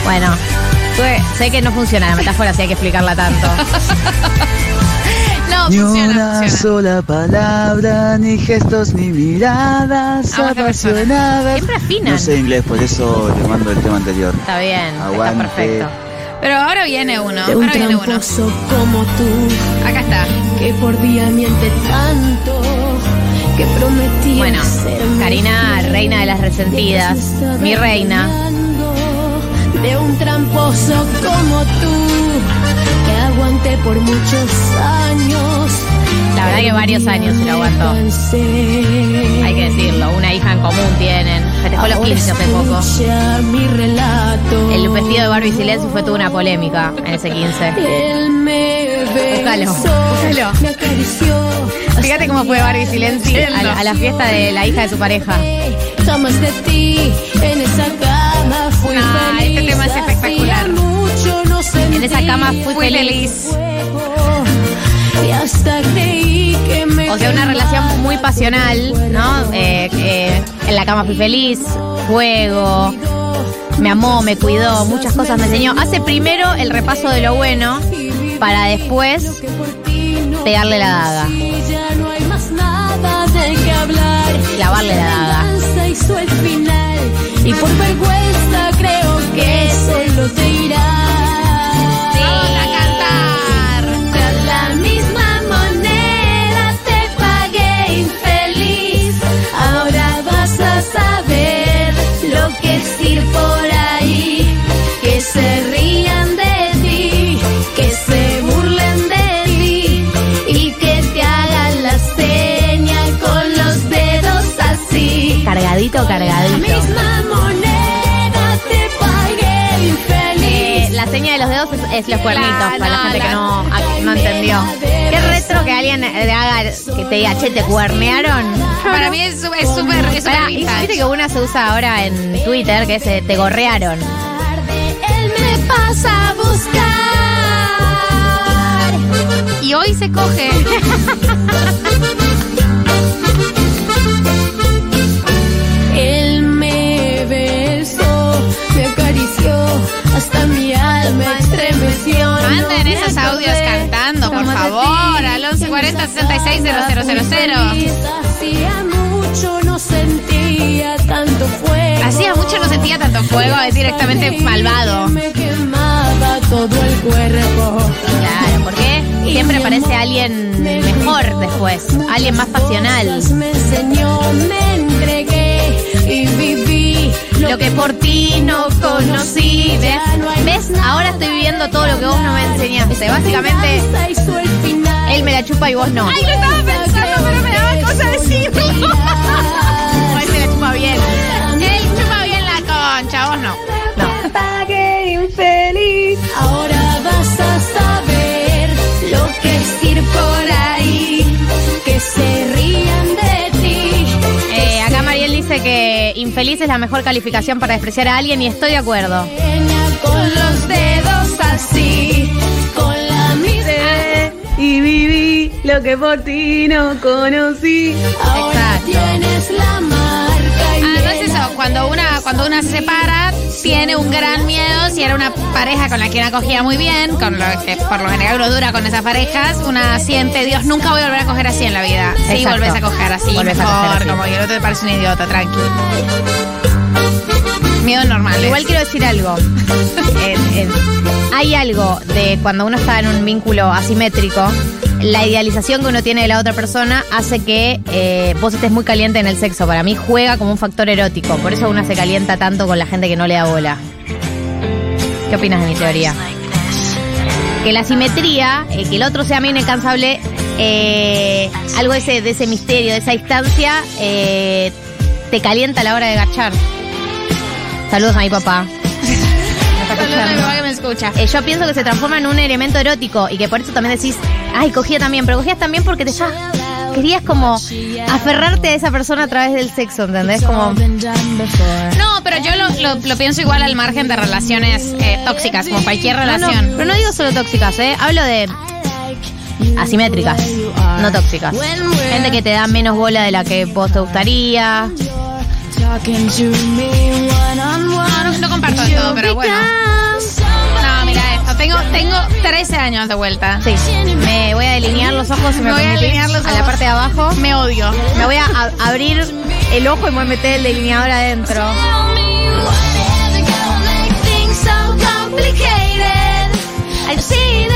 Bueno, sé que no funciona la metáfora si hay que explicarla tanto. No, Ni funciona, una funciona. sola palabra, ni gestos, ni miradas apasionadas. Siempre afinan. No sé inglés, por eso te mando el tema anterior. Está bien, está Aguante. perfecto. Pero ahora viene uno. De un Ahora viene uno. tramposo como tú, Acá está. que por día miente tanto, que Bueno, Karina, reina de las resentidas, mi reina. De un tramposo como tú, que aguanté por muchos años. La verdad que varios años se lo aguantó. Hay que decirlo, una hija en común tienen. Festejó los 15 hace poco. El vestido de Barbie Silencio fue toda una polémica en ese 15. Él me Búscalo, búscalo. Fíjate cómo fue Barbie Silencio a la, a la fiesta de la hija de su pareja. Jamás de ti en esa cama fui Ah, feliz. este tema es espectacular. mucho no En esa cama fui Fui feliz. O sea, una relación muy pasional, ¿no? Eh, eh, en la cama fui feliz, juego, me amó, me cuidó, muchas cosas me enseñó. Hace primero el repaso de lo bueno para después pegarle la daga. Clavarle la daga. Y por vergüenza creo que solo te irás. Vamos a cantar. Con la misma moneda te pagué infeliz. Ahora vas a saber lo que es ir por ahí. Que se rían de ti, que se burlen de ti y que te hagan la seña con los dedos así. Cargadito, La cargadito. misma la seña de los dedos es, es los cuernitos, La- para la gente que no, no entendió. Qué retro que alguien eh, haga, que te diga, che, te cuernearon. Para mí es súper es súper viste que una se usa ahora en Twitter, que es eh, te gorrearon. Él me pasa a buscar. Y hoy se coge. hasta mi alma estremeció. Manden esos audios cantando, por favor, al 1140 que me 66 000. feliz. Hacía mucho no sentía tanto fuego. Hacía mucho no sentía tanto fuego, es directamente malvado. Me quemaba todo el cuerpo. Claro, porque siempre aparece alguien mejor después, alguien más pasional. Me enseñó, me entregué Lo que por ti no conocí. ¿Ves? ¿Ves? Ahora estoy viviendo todo lo que vos no me enseñaste. Básicamente, Se él me la chupa y vos no. Ay, lo estaba pensando, pero me daba cosa decirlo. Él me la chupa bien. Él chupa bien la concha, vos no. Que infeliz es la mejor calificación para despreciar a alguien y estoy de acuerdo. Con los dedos así. Con la misma. Y viví lo que por ti no conocí. Ahora tienes la marca cuando una, cuando una se separa, tiene un gran miedo, si era una pareja con la que una cogía muy bien, con lo que por lo general uno dura con esas parejas, una siente, Dios, nunca voy a volver a coger así en la vida. Sí, Exacto. volvés a coger así, Volvés a mejor, coger así. como que el otro te parece un idiota, tranqui. Miedo normal. Igual quiero decir algo. Eh, hay algo de cuando uno está en un vínculo asimétrico, la idealización que uno tiene de la otra persona hace que eh, vos estés muy caliente en el sexo. Para mí juega como un factor erótico. Por eso uno se calienta tanto con la gente que no le da bola. ¿Qué opinas de mi teoría? Que la simetría, eh, que el otro sea medio incansable, eh, algo ese, de ese misterio, de esa distancia, te calienta a la hora de gachar. Saludos a mi papá. Mi papá que me escucha. Eh, yo pienso que se transforma en un elemento erótico y que por eso también decís, ay, cogía también, pero cogías también porque te estás, querías como aferrarte a esa persona a través del sexo, ¿entendés? Como, No, pero yo lo, lo- lo pienso igual al margen de relaciones eh, tóxicas, como cualquier No, no, relación. pero no digo solo tóxicas, ¿eh? Hablo de asimétricas, no tóxicas. Gente que te da menos bola de la que vos te gustaría. No, no, no comparto todo, pero bueno. Tengo, tengo 13 años de vuelta. Sí, me voy a delinear los ojos y me, Me voy a delinear los a la parte de abajo. Me odio. Me voy a, abrir el ojo y me voy a meter el delineador adentro. I see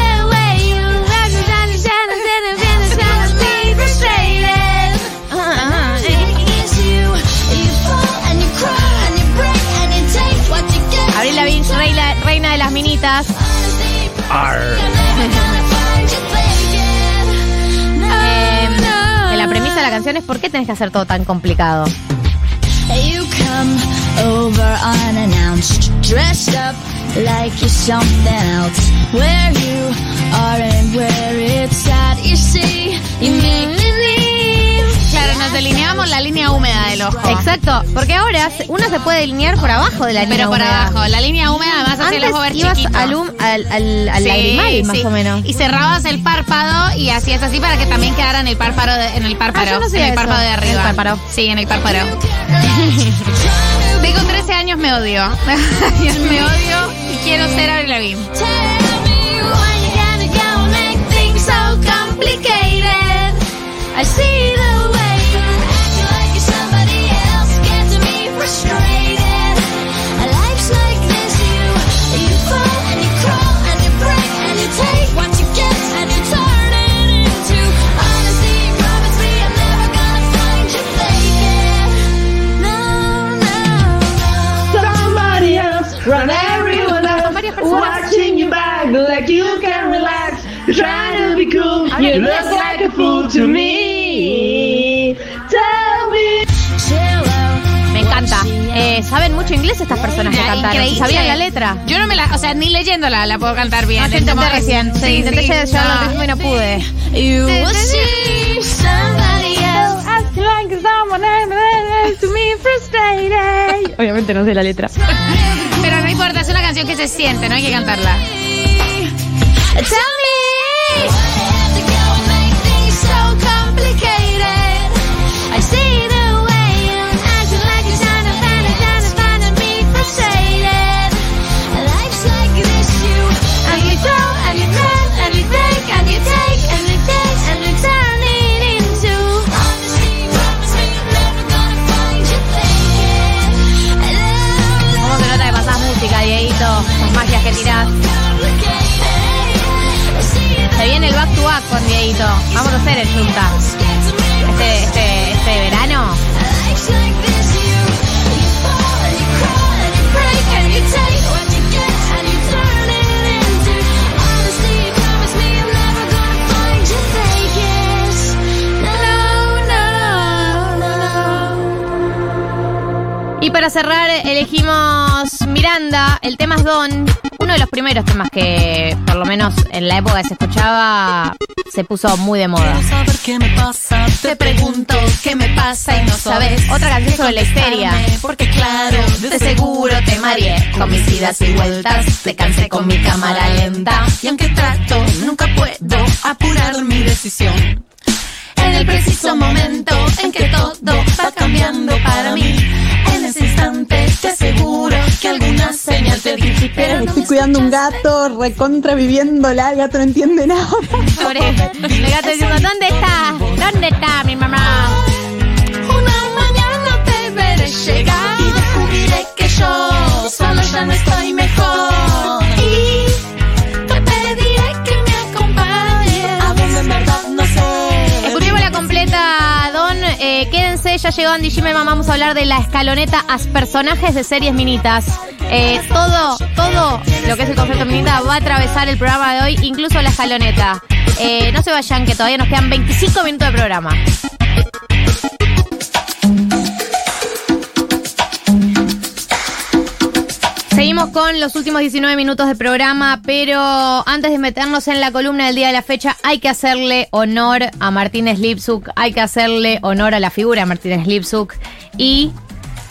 Eh, que la premisa de la canción es ¿por qué tenés que hacer todo tan complicado? You come over unannounced, dressed up like you're something else. Where you are and where it's at, you see, you make nos delineamos la línea húmeda del ojo. Exacto, porque ahora uno se puede delinear por abajo de la línea Pero por húmeda. abajo, la línea húmeda además hace el ojo ver ibas chiquito. al, hum- al, al, al Sí, lagrimal, más sí. o menos. Y cerrabas el párpado y hacías así para que también quedara en el párpado de, en el párpado. Ah, yo no sabía en el eso. párpado de En el arriba. párpado. Sí, en el párpado. Tengo 13 años, me odio. me odio y quiero ser Avril Lavigne. I see the you look like a fool to me. Tell me. Me encanta. Eh, Saben mucho inglés estas personas que cantaron. increíble. ¿Sabían la letra? Yo no me la, o sea, ni leyéndola la puedo cantar bien. Yo intenté recién. Sí, intenté llevarlo al ritmo y no pude. You will see somebody else. Obviamente no sé la letra. Pero no importa, es una canción que se siente, no hay que cantarla. Tell me Tirás. Se viene el back to back con Dieguito. Vamos a hacer el junta. Este, este, este verano. Y para cerrar, elegimos Miranda. El tema es Don. Uno de los primeros temas que, por lo menos en la época que se escuchaba, se puso muy de moda. saber qué me pasa, te pregunto qué me pasa y no sabes. Otra canción sobre la histeria. Porque claro, de seguro te mareé con mis idas y vueltas, te cansé con mi cámara lenta. Y aunque trato, nunca puedo apurar mi decisión. En el preciso momento en que todo va cambiando para mí, en ese instante te aseguro te pero no Estoy cuidando un gato, recontra viviéndola, el gato no entiende nada. Pobre, el gato diciendo, ¿dónde está? ¿Dónde está mi mamá? Una mañana te veré llegar y descubriré que yo solo ya no estoy mejor. Ya llegó Andy Jiménez. Vamos a hablar de la escaloneta a personajes de series minitas. Eh, todo, todo lo que es el concepto minita va a atravesar el programa de hoy, incluso la escaloneta. Eh, no se vayan, que todavía nos quedan 25 minutos de programa. Seguimos con los últimos 19 minutos de programa, pero antes de meternos en la columna del día de la fecha, hay que hacerle honor a Martínez Lipsuk, hay que hacerle honor a la figura de Martínez Lipsuk y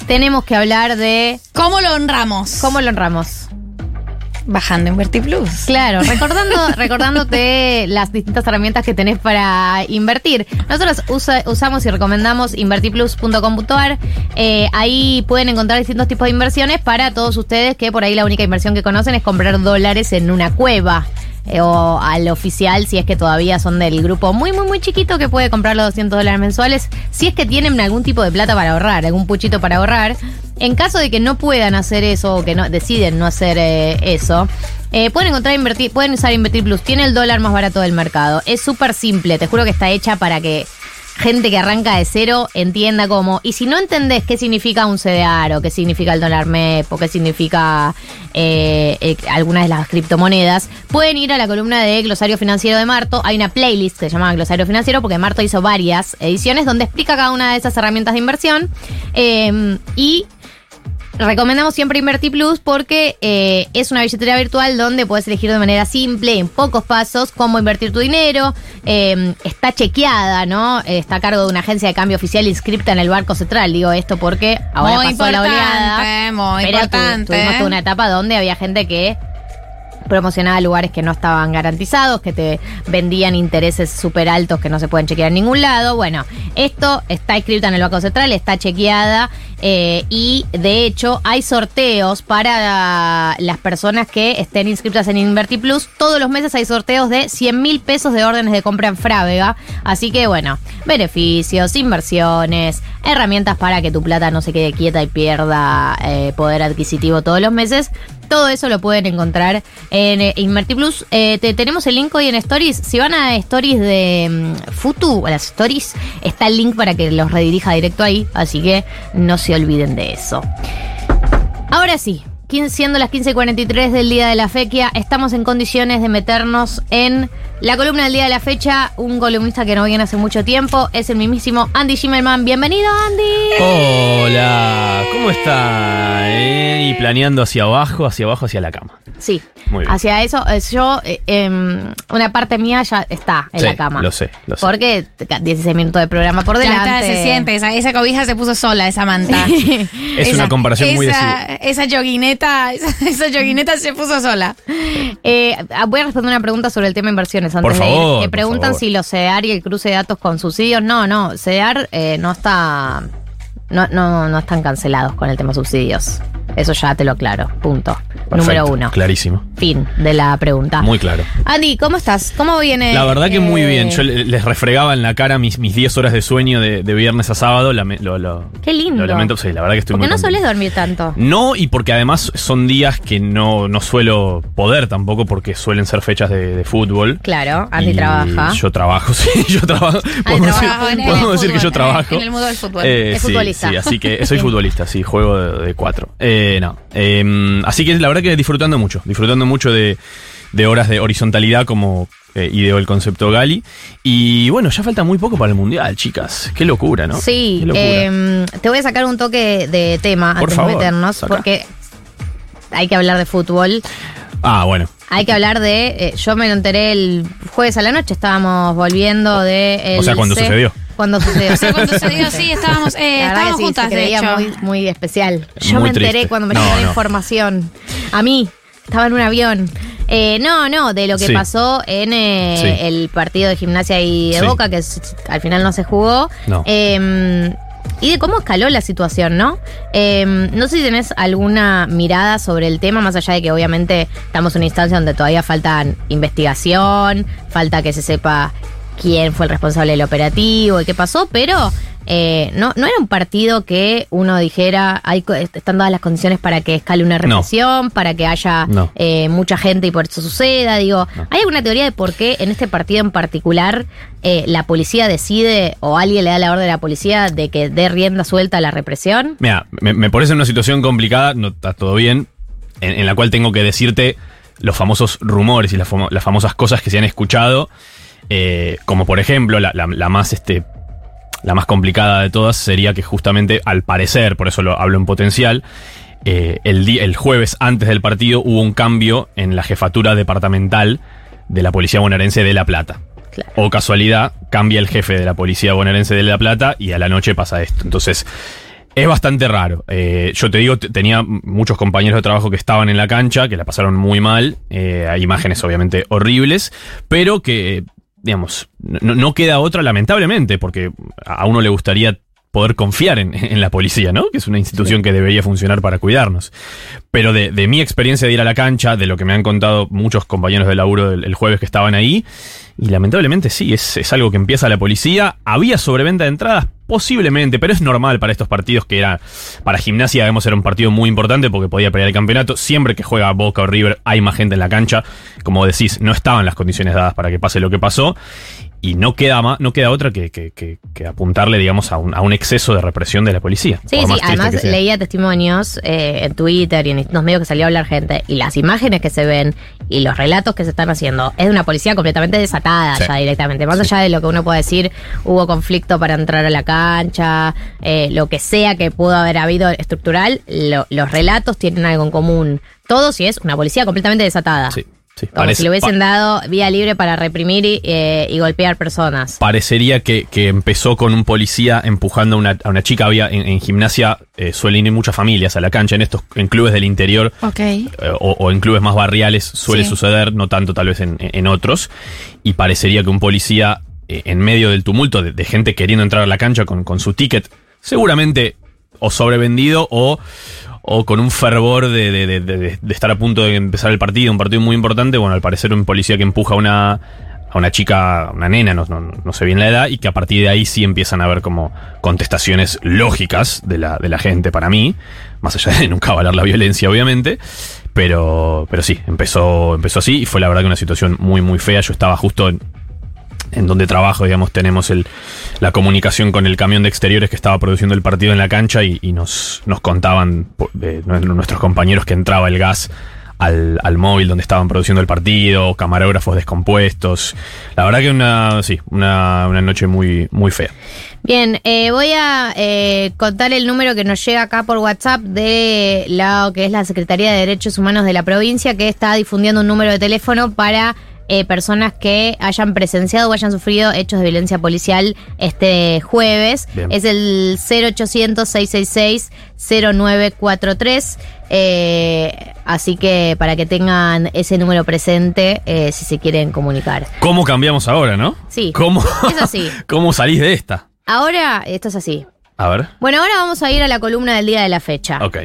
tenemos que hablar de ¿Cómo lo honramos? cómo lo honramos. Bajando Inverti Plus. Claro, recordando, recordándote las distintas herramientas que tenés para invertir. Nosotros usa- usamos y recomendamos invertiplus.com.ar. Eh, ahí pueden encontrar distintos tipos de inversiones para todos ustedes que por ahí la única inversión que conocen es comprar dólares en una cueva. eh, o al oficial, si es que todavía son del grupo muy, muy, muy chiquito que puede comprar los 200 dólares mensuales, si es que tienen algún tipo de plata para ahorrar, algún puchito para ahorrar. En caso de que no puedan hacer eso o que deciden no hacer eh, eso, eh, pueden encontrar pueden usar Invertir Plus. Tiene el dólar más barato del mercado. Es súper simple. Te juro que está hecha para que gente que arranca de cero entienda cómo. Y si no entendés qué significa un CDR o qué significa el dólar MEP o qué significa eh, eh, algunas de las criptomonedas, pueden ir a la columna de Glosario Financiero de Marto. Hay una playlist que se llama Glosario Financiero porque Marto hizo varias ediciones donde explica cada una de esas herramientas de inversión. Eh, y recomendamos siempre Inverti Plus porque eh, es una billetera virtual donde puedes elegir de manera simple, en pocos pasos, cómo invertir tu dinero. Eh, está chequeada, ¿no? Eh, está a cargo de una agencia de cambio oficial inscripta en el Banco Central. Digo esto porque ahora Muy pasó la oleada. muy pero tu- importante. tuvimos toda una etapa donde había gente que promocionaba lugares que no estaban garantizados, que te vendían intereses súper altos que no se pueden chequear en ningún lado. Bueno, esto está escrito en el Banco Central, está chequeada eh, y de hecho hay sorteos para las personas que estén inscritas en InvertiPlus. Todos los meses hay sorteos de 100 mil pesos de órdenes de compra en Frávega. Así que bueno, beneficios, inversiones, herramientas para que tu plata no se quede quieta y pierda eh, poder adquisitivo todos los meses. Todo eso lo pueden encontrar en eh, InvertiPlus. Eh, te- tenemos el link hoy en Stories. Si van a Stories de mm, Futu, a las Stories, está el link para que los redirija directo ahí. Así que no se olviden de eso. Ahora sí, siendo las 15.43 del día de la fequia, estamos en condiciones de meternos en la columna del día de la fecha. Un columnista que no viene hace mucho tiempo es el mismísimo Andy Schimmelman. Bienvenido, Andy. Hola, ¿cómo está? Eh, y planeando hacia abajo, hacia abajo, hacia la cama. Sí, Muy bien. hacia eso, eh, yo, eh, em, una parte mía ya está en Sí, la cama. lo sé, lo sé. Porque te- 16 minutos de programa por Ya delante. está, se siente, esa, esa cobija se puso sola, esa manta. Es una comparación muy esa, esa esa, esa yoguineta se puso sola. Eh, ah, voy a responder una pregunta sobre el tema inversiones antes Por de ir. favor, por preguntan favor. si los CEDAR y el cruce de datos con subsidios. No, no, CEDAR eh, no está. No, no, no están cancelados con el tema subsidios. Eso ya te lo aclaro. Punto. Número uno. Clarísimo. Fin de la pregunta. Muy claro. Andy, ¿cómo estás? ¿Cómo viene? La verdad que muy bien. Yo le- les refregaba en la cara mis, mis 10 horas de sueño de, de viernes a sábado. Lo, lo- Qué lindo. Lo lamento, sí, la verdad que estoy Porque muy no contento. solés dormir tanto. No, y porque además son días que no, no suelo poder tampoco porque suelen ser fechas de, de fútbol. Claro, Andy Y trabaja. Yo trabajo, sí, yo trabajo. Podemos decir, podemos que yo trabajo. en el mundo del fútbol. Eh, Es sí, futbolista. Sí, así que soy futbolista, sí, juego de, de cuatro. Eh, no. Eh, así que la verdad que disfrutando mucho, disfrutando mucho de, de horas de horizontalidad como eh, ideó el concepto Gali. Y bueno, ya falta muy poco para el Mundial, chicas. Qué locura, ¿no? Sí, locura. em, te voy a sacar un toque de tema Por antes favor, de meternos, saca. porque hay que hablar de fútbol. ah, bueno. Hay que hablar de. eh, yo me lo enteré el jueves a la noche, estábamos volviendo de. el O sea, cuando sucedió. Cuando sucedió. O sea, cuando sucedió, sí, estábamos, eh, La estábamos sí, juntas, de hecho. muy, muy especial. Yo Muy me enteré triste. cuando me No, llegó la no. información. A mí, estaba en un avión. Eh, no, no, de lo que Sí. pasó en eh, Sí. el partido de gimnasia y de Sí. Boca, que al final no se jugó. No. Eh, y de cómo escaló la situación, ¿no? Eh, no sé si tenés alguna mirada sobre el tema, más allá de que obviamente estamos en una instancia donde todavía falta investigación, falta que se sepa quién fue el responsable del operativo y qué pasó, pero eh, no, no era un partido que uno dijera, hay, están dadas las condiciones para que escale una No. represión, para que haya No. eh, mucha gente y por eso suceda. Digo, ¿hay alguna teoría de por qué en este partido en particular eh, la policía decide o alguien le da la orden a la policía de que dé rienda suelta a la represión? Mira, me, me parece una situación complicada, no está todo bien, en, en la cual tengo que decirte los famosos rumores y las famosas cosas que se han escuchado, eh, como por ejemplo, la, la- la más este. La más complicada de todas sería que justamente, al parecer, por eso lo hablo en potencial, eh, el, el jueves antes del partido hubo un cambio en la jefatura departamental de la Policía Bonaerense de La Plata. O casualidad, cambia el jefe de la Policía Bonaerense de La Plata y a la noche pasa esto. Entonces, es bastante raro. Eh, yo te digo, tenía muchos compañeros de trabajo que estaban en la cancha, que la pasaron muy mal. Eh, hay imágenes obviamente horribles, pero que, digamos, no, no queda otra lamentablemente, porque a uno le gustaría poder confiar en, en la policía, ¿no? Que es una institución que debería funcionar para cuidarnos. Pero de, de mi experiencia de ir a la cancha, de lo que me han contado muchos compañeros de laburo el, el jueves que estaban ahí, y lamentablemente sí, es, es algo que empieza la policía. Había sobreventa de entradas, posiblemente, pero es normal para estos partidos que era, para gimnasia, digamos, era un partido muy importante porque podía pelear el campeonato. Siempre que juega Boca o River hay más gente en la cancha. Como decís, no estaban las condiciones dadas para que pase lo que pasó. Y no queda, ma- no queda otra que, que- que- que apuntarle, digamos, a un, a un exceso de represión de la policía. Sí, sí, además leía testimonios eh, en Twitter y en los medios que salió a hablar gente, y las imágenes que se ven y los relatos que se están haciendo, es de una policía completamente desatada Sí. ya directamente. Más allá de lo que uno puede decir, hubo conflicto para entrar a la cancha, eh, lo que sea que pudo haber habido estructural, lo- los relatos tienen algo en común. Todos y es una policía completamente desatada. Sí, sí. Como Parece- si le hubiesen dado vía libre para reprimir y, eh, y golpear personas. Parecería que, que empezó con un policía empujando a una, a una chica. Había en, en gimnasia eh, suelen ir muchas familias a la cancha. En estos en clubes del interior Ok. eh, o, o en clubes más barriales suele Sí. suceder, no tanto tal vez en, en otros. Y parecería que un policía eh, en medio del tumulto de, de gente queriendo entrar a la cancha con, con su ticket, seguramente o sobrevendido o, o con un fervor de, de- estar a punto de empezar el partido, un partido muy importante. Bueno, al parecer un policía que empuja a una, a una chica, una nena, no, no, no sé bien la edad, y que a partir de ahí sí empiezan a haber como contestaciones lógicas de la, de la gente para mí, más allá de nunca avalar la violencia, obviamente. Pero, pero sí, empezó, empezó así y fue la verdad que una situación muy, muy fea. Yo estaba justo en donde trabajo, digamos, tenemos el, la comunicación con el camión de exteriores que estaba produciendo el partido en la cancha y, nos, nos contaban nuestros compañeros que entraba el gas al, al móvil donde estaban produciendo el partido, camarógrafos descompuestos. La verdad que una, sí, una, una noche muy, muy fea. Bien, eh, voy a eh, contar el número que nos llega acá por WhatsApp de lo que es la Secretaría de Derechos Humanos de la provincia, que está difundiendo un número de teléfono para eh, personas que hayan presenciado o hayan sufrido hechos de violencia policial este jueves. Bien. Es el 0800-666-0943. Eh, así que para que tengan ese número presente eh, si se quieren comunicar. ¿Cómo cambiamos ahora, no? Sí, ¿Cómo, es así. ¿Cómo salís de esta? Ahora, esto es así. A ver. Bueno, ahora vamos a ir a la columna del día de la fecha. Ok.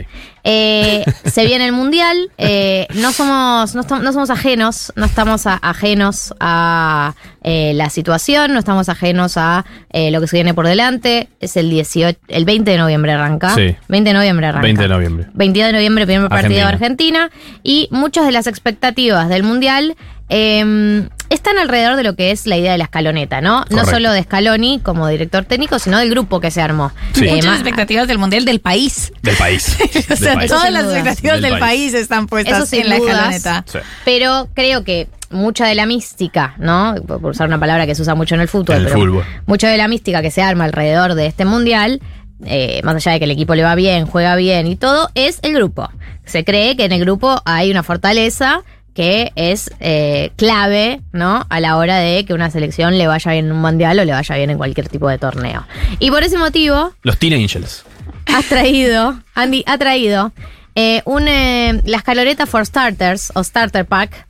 Eh, se viene el mundial. eh, no somos, no, no somos ajenos, no estamos a- ajenos a eh, la situación, no estamos ajenos a eh, lo que se viene por delante. Es el 18, el 20 de noviembre arranca. Sí. 20 de noviembre arranca. 20 de noviembre. 22 de noviembre, primer partido de. Argentina. Y muchas de las expectativas del Mundial eh, están alrededor de lo que es la idea de la escaloneta, ¿no? No solo de Scaloni como director técnico, sino del grupo que se armó. Sí. Eh, Muchas expectativas del Mundial del país. Del país. O sea, Del todas las expectativas Del del, país. país. están Eso puestas sin en la dudas. escaloneta. Sí. Pero creo que mucha de la mística, ¿no? Por por usar una palabra que se usa mucho en el fútbol, En el pero fútbol. mucha de la mística que se arma alrededor de este mundial, eh, más allá de que el equipo le va bien, juega bien y todo, es el grupo. Se cree que en el grupo hay una fortaleza que es eh, clave, ¿no? A la hora de que una selección le vaya bien en un mundial o le vaya bien en cualquier tipo de torneo. Y por ese motivo, Los Teen Angels. has traído, Andy, ha traído eh, un, eh, la escaloneta for starters o starter pack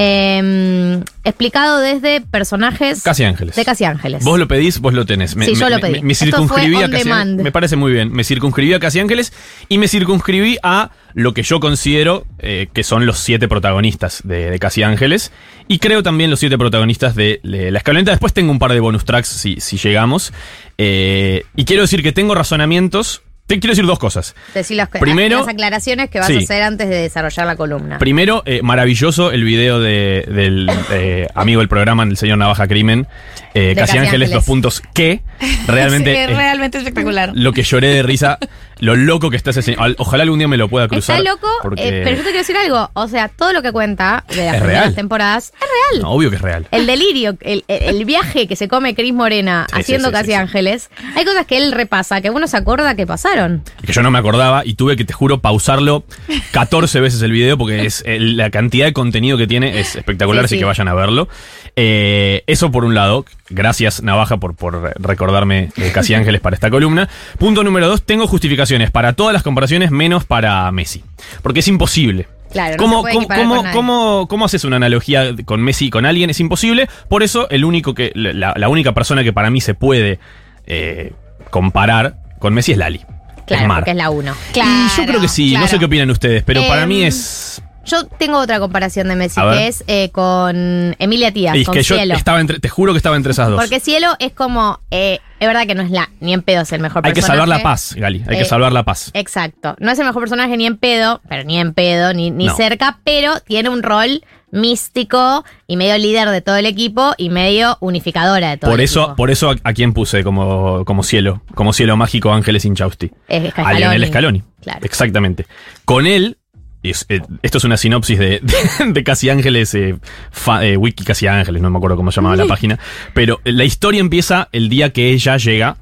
eh, explicado desde personajes Casi Ángeles. de Casi Ángeles. Vos lo pedís, vos lo tenés. Sí, yo lo pedí. Me, me circunscribí a Casi demand. Me parece muy bien. Me circunscribí a Casi Ángeles y me circunscribí a lo que yo considero eh, que son los siete protagonistas de, de Casi Ángeles. Y creo también los siete protagonistas de, de La Escaloneta. Después tengo un par de bonus tracks si, si llegamos. Eh, y quiero decir que tengo razonamientos. Te quiero decir dos cosas. Decí las, Primero- las aclaraciones que vas Sí. a hacer antes de desarrollar la columna. Primero, eh, maravilloso el video de- del eh, amigo del programa, el señor Navaja Crimen. eh, De Casi Casi Ángeles, Ángeles. dos puntos. Que realmente. Sí, es eh, realmente espectacular. lo que lloré de risa, lo loco que está ese señor. Ojalá algún día me lo pueda cruzar. Está loco, porque- eh, pero yo te quiero decir algo. O sea, todo lo que cuenta de las primeras real. temporadas es real. No, obvio que es real. El delirio, el, el- viaje que se come Cris Morena Sí, haciendo sí, Casi. Ángeles, hay cosas que él repasa, que uno se acuerda que pasaron. que yo no me acordaba y tuve que, te juro, pausarlo 14 veces el video porque es el- la cantidad de contenido que tiene es espectacular, Sí, así sí. que vayan a verlo. Eh, eso por un lado, gracias Navaja por, por recordarme eh, Casi Ángeles para esta columna. Punto número dos, tengo justificaciones para todas las comparaciones menos para Messi, porque es imposible. Claro, no ¿Cómo, se puede cómo, cómo- con cómo- cómo haces una analogía con Messi y con alguien? Es imposible. Por eso, el único que, la, la única persona que para mí se puede eh, comparar con Messi es Lali. Claro, es Mar. es la uno. y yo creo que sí, no sé qué opinan ustedes, pero para Em, mí es. Yo tengo otra comparación de Messi, que es eh, con Emilia Y es con que yo Cielo. estaba entre, te juro que estaba entre esas dos. Porque Cielo es como, eh, es verdad que no es la, ni en pedo es el mejor Hay que personaje. salvar la paz, Gali. Hay que Eh, salvar la paz. Exacto. No es el mejor personaje ni en pedo, pero ni en pedo, ni, ni No. cerca, pero tiene un rol místico y medio líder de todo el equipo y medio unificadora de todo Por el eso, equipo. por eso a, a quién puse como, como cielo, como cielo mágico Ángeles Inchausti. Es A Lionel Scaloni. Claro. Exactamente. Con él, es- eh, esto es una sinopsis de, de, de Casi Ángeles, eh, fa- eh, Wiki Casi Ángeles, no me acuerdo cómo se llamaba la página, pero la historia empieza el día que ella llega,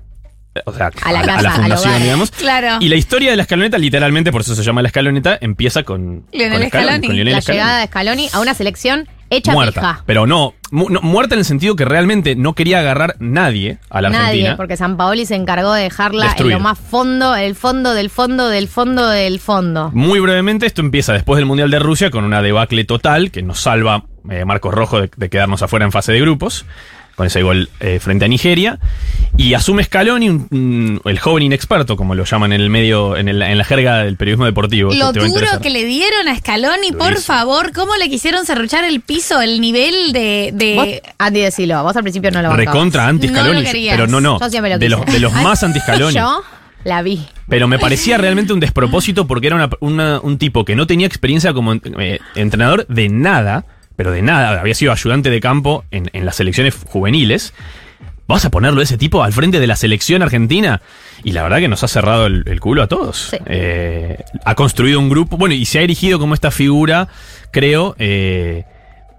o sea, A la casa, al fundación, hogar. digamos. Claro. Y la historia de la escaloneta, literalmente, por eso se llama la escaloneta, empieza con Lionel con Scaloni. con Lionel la Scaloni. llegada de Scaloni a una selección hecha muerta. pija. Pero no, mu- no, muerta en el sentido que realmente no quería agarrar nadie a la Nadie, Argentina. porque San Paoli se encargó de dejarla Destruir. en lo más fondo, el fondo del fondo del fondo del fondo. Muy brevemente, esto empieza después del Mundial de Rusia con una debacle total que nos salva eh, Marcos Rojo de, de quedarnos afuera en fase de grupos, con ese gol eh, frente a Nigeria. Y asume Scaloni, un- un- el joven inexperto, como lo llaman en el medio, en, el- en la jerga del periodismo deportivo. Lo duro que le dieron a Scaloni, por Durísimo. favor, ¿cómo le quisieron serruchar el piso, el nivel de... de- Vos, Andy, decilo, vos al principio no lo bancabas. Recontra anti No Scaloni, lo pero no, no. Yo siempre lo de, los, de los más anti Scaloni. Yo la vi. Pero me parecía realmente un despropósito porque era una- una- un tipo que no tenía experiencia como eh, entrenador de nada, pero de nada. Había sido ayudante de campo en, en las selecciones juveniles. ¿Vas a ponerlo ese tipo al frente de la selección argentina? Y la verdad que nos ha cerrado el, el culo a todos. Eh, ha construido un grupo, bueno, y se ha erigido como esta figura, creo, eh,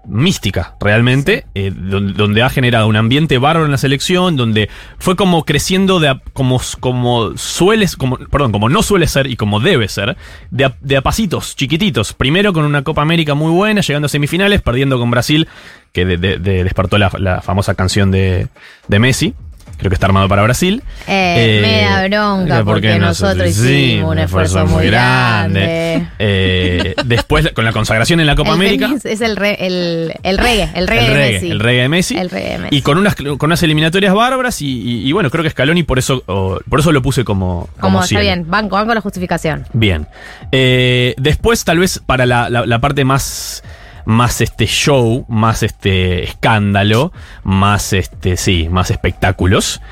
mística, realmente, eh, donde, donde ha generado un ambiente bárbaro en la selección, donde fue como creciendo de a- como, como suele, como, perdón, como no suele ser y como debe ser, de a, de a pasitos, chiquititos. Primero con una Copa América muy buena, llegando a semifinales, perdiendo con Brasil, que de- de- de- despertó la, la famosa canción de, de Messi. Creo que está armado para Brasil. Eh, Eh, me da bronca porque, nosotros hicimos un esfuerzo muy grande. Eh, después, con la consagración en la Copa El América. Es el, re- el, el reggae, el reggae el de reggae, Messi. el reggae de Messi. El reggae de Messi. Y con unas, con unas eliminatorias bárbaras y, y- y bueno, creo que Scaloni por eso, por eso lo puse como, como, Como está bien, banco, banco la justificación. Bien. Eh, después, tal vez para la, la- la parte más, más este show, más este escándalo, más este, sí, más espectáculos.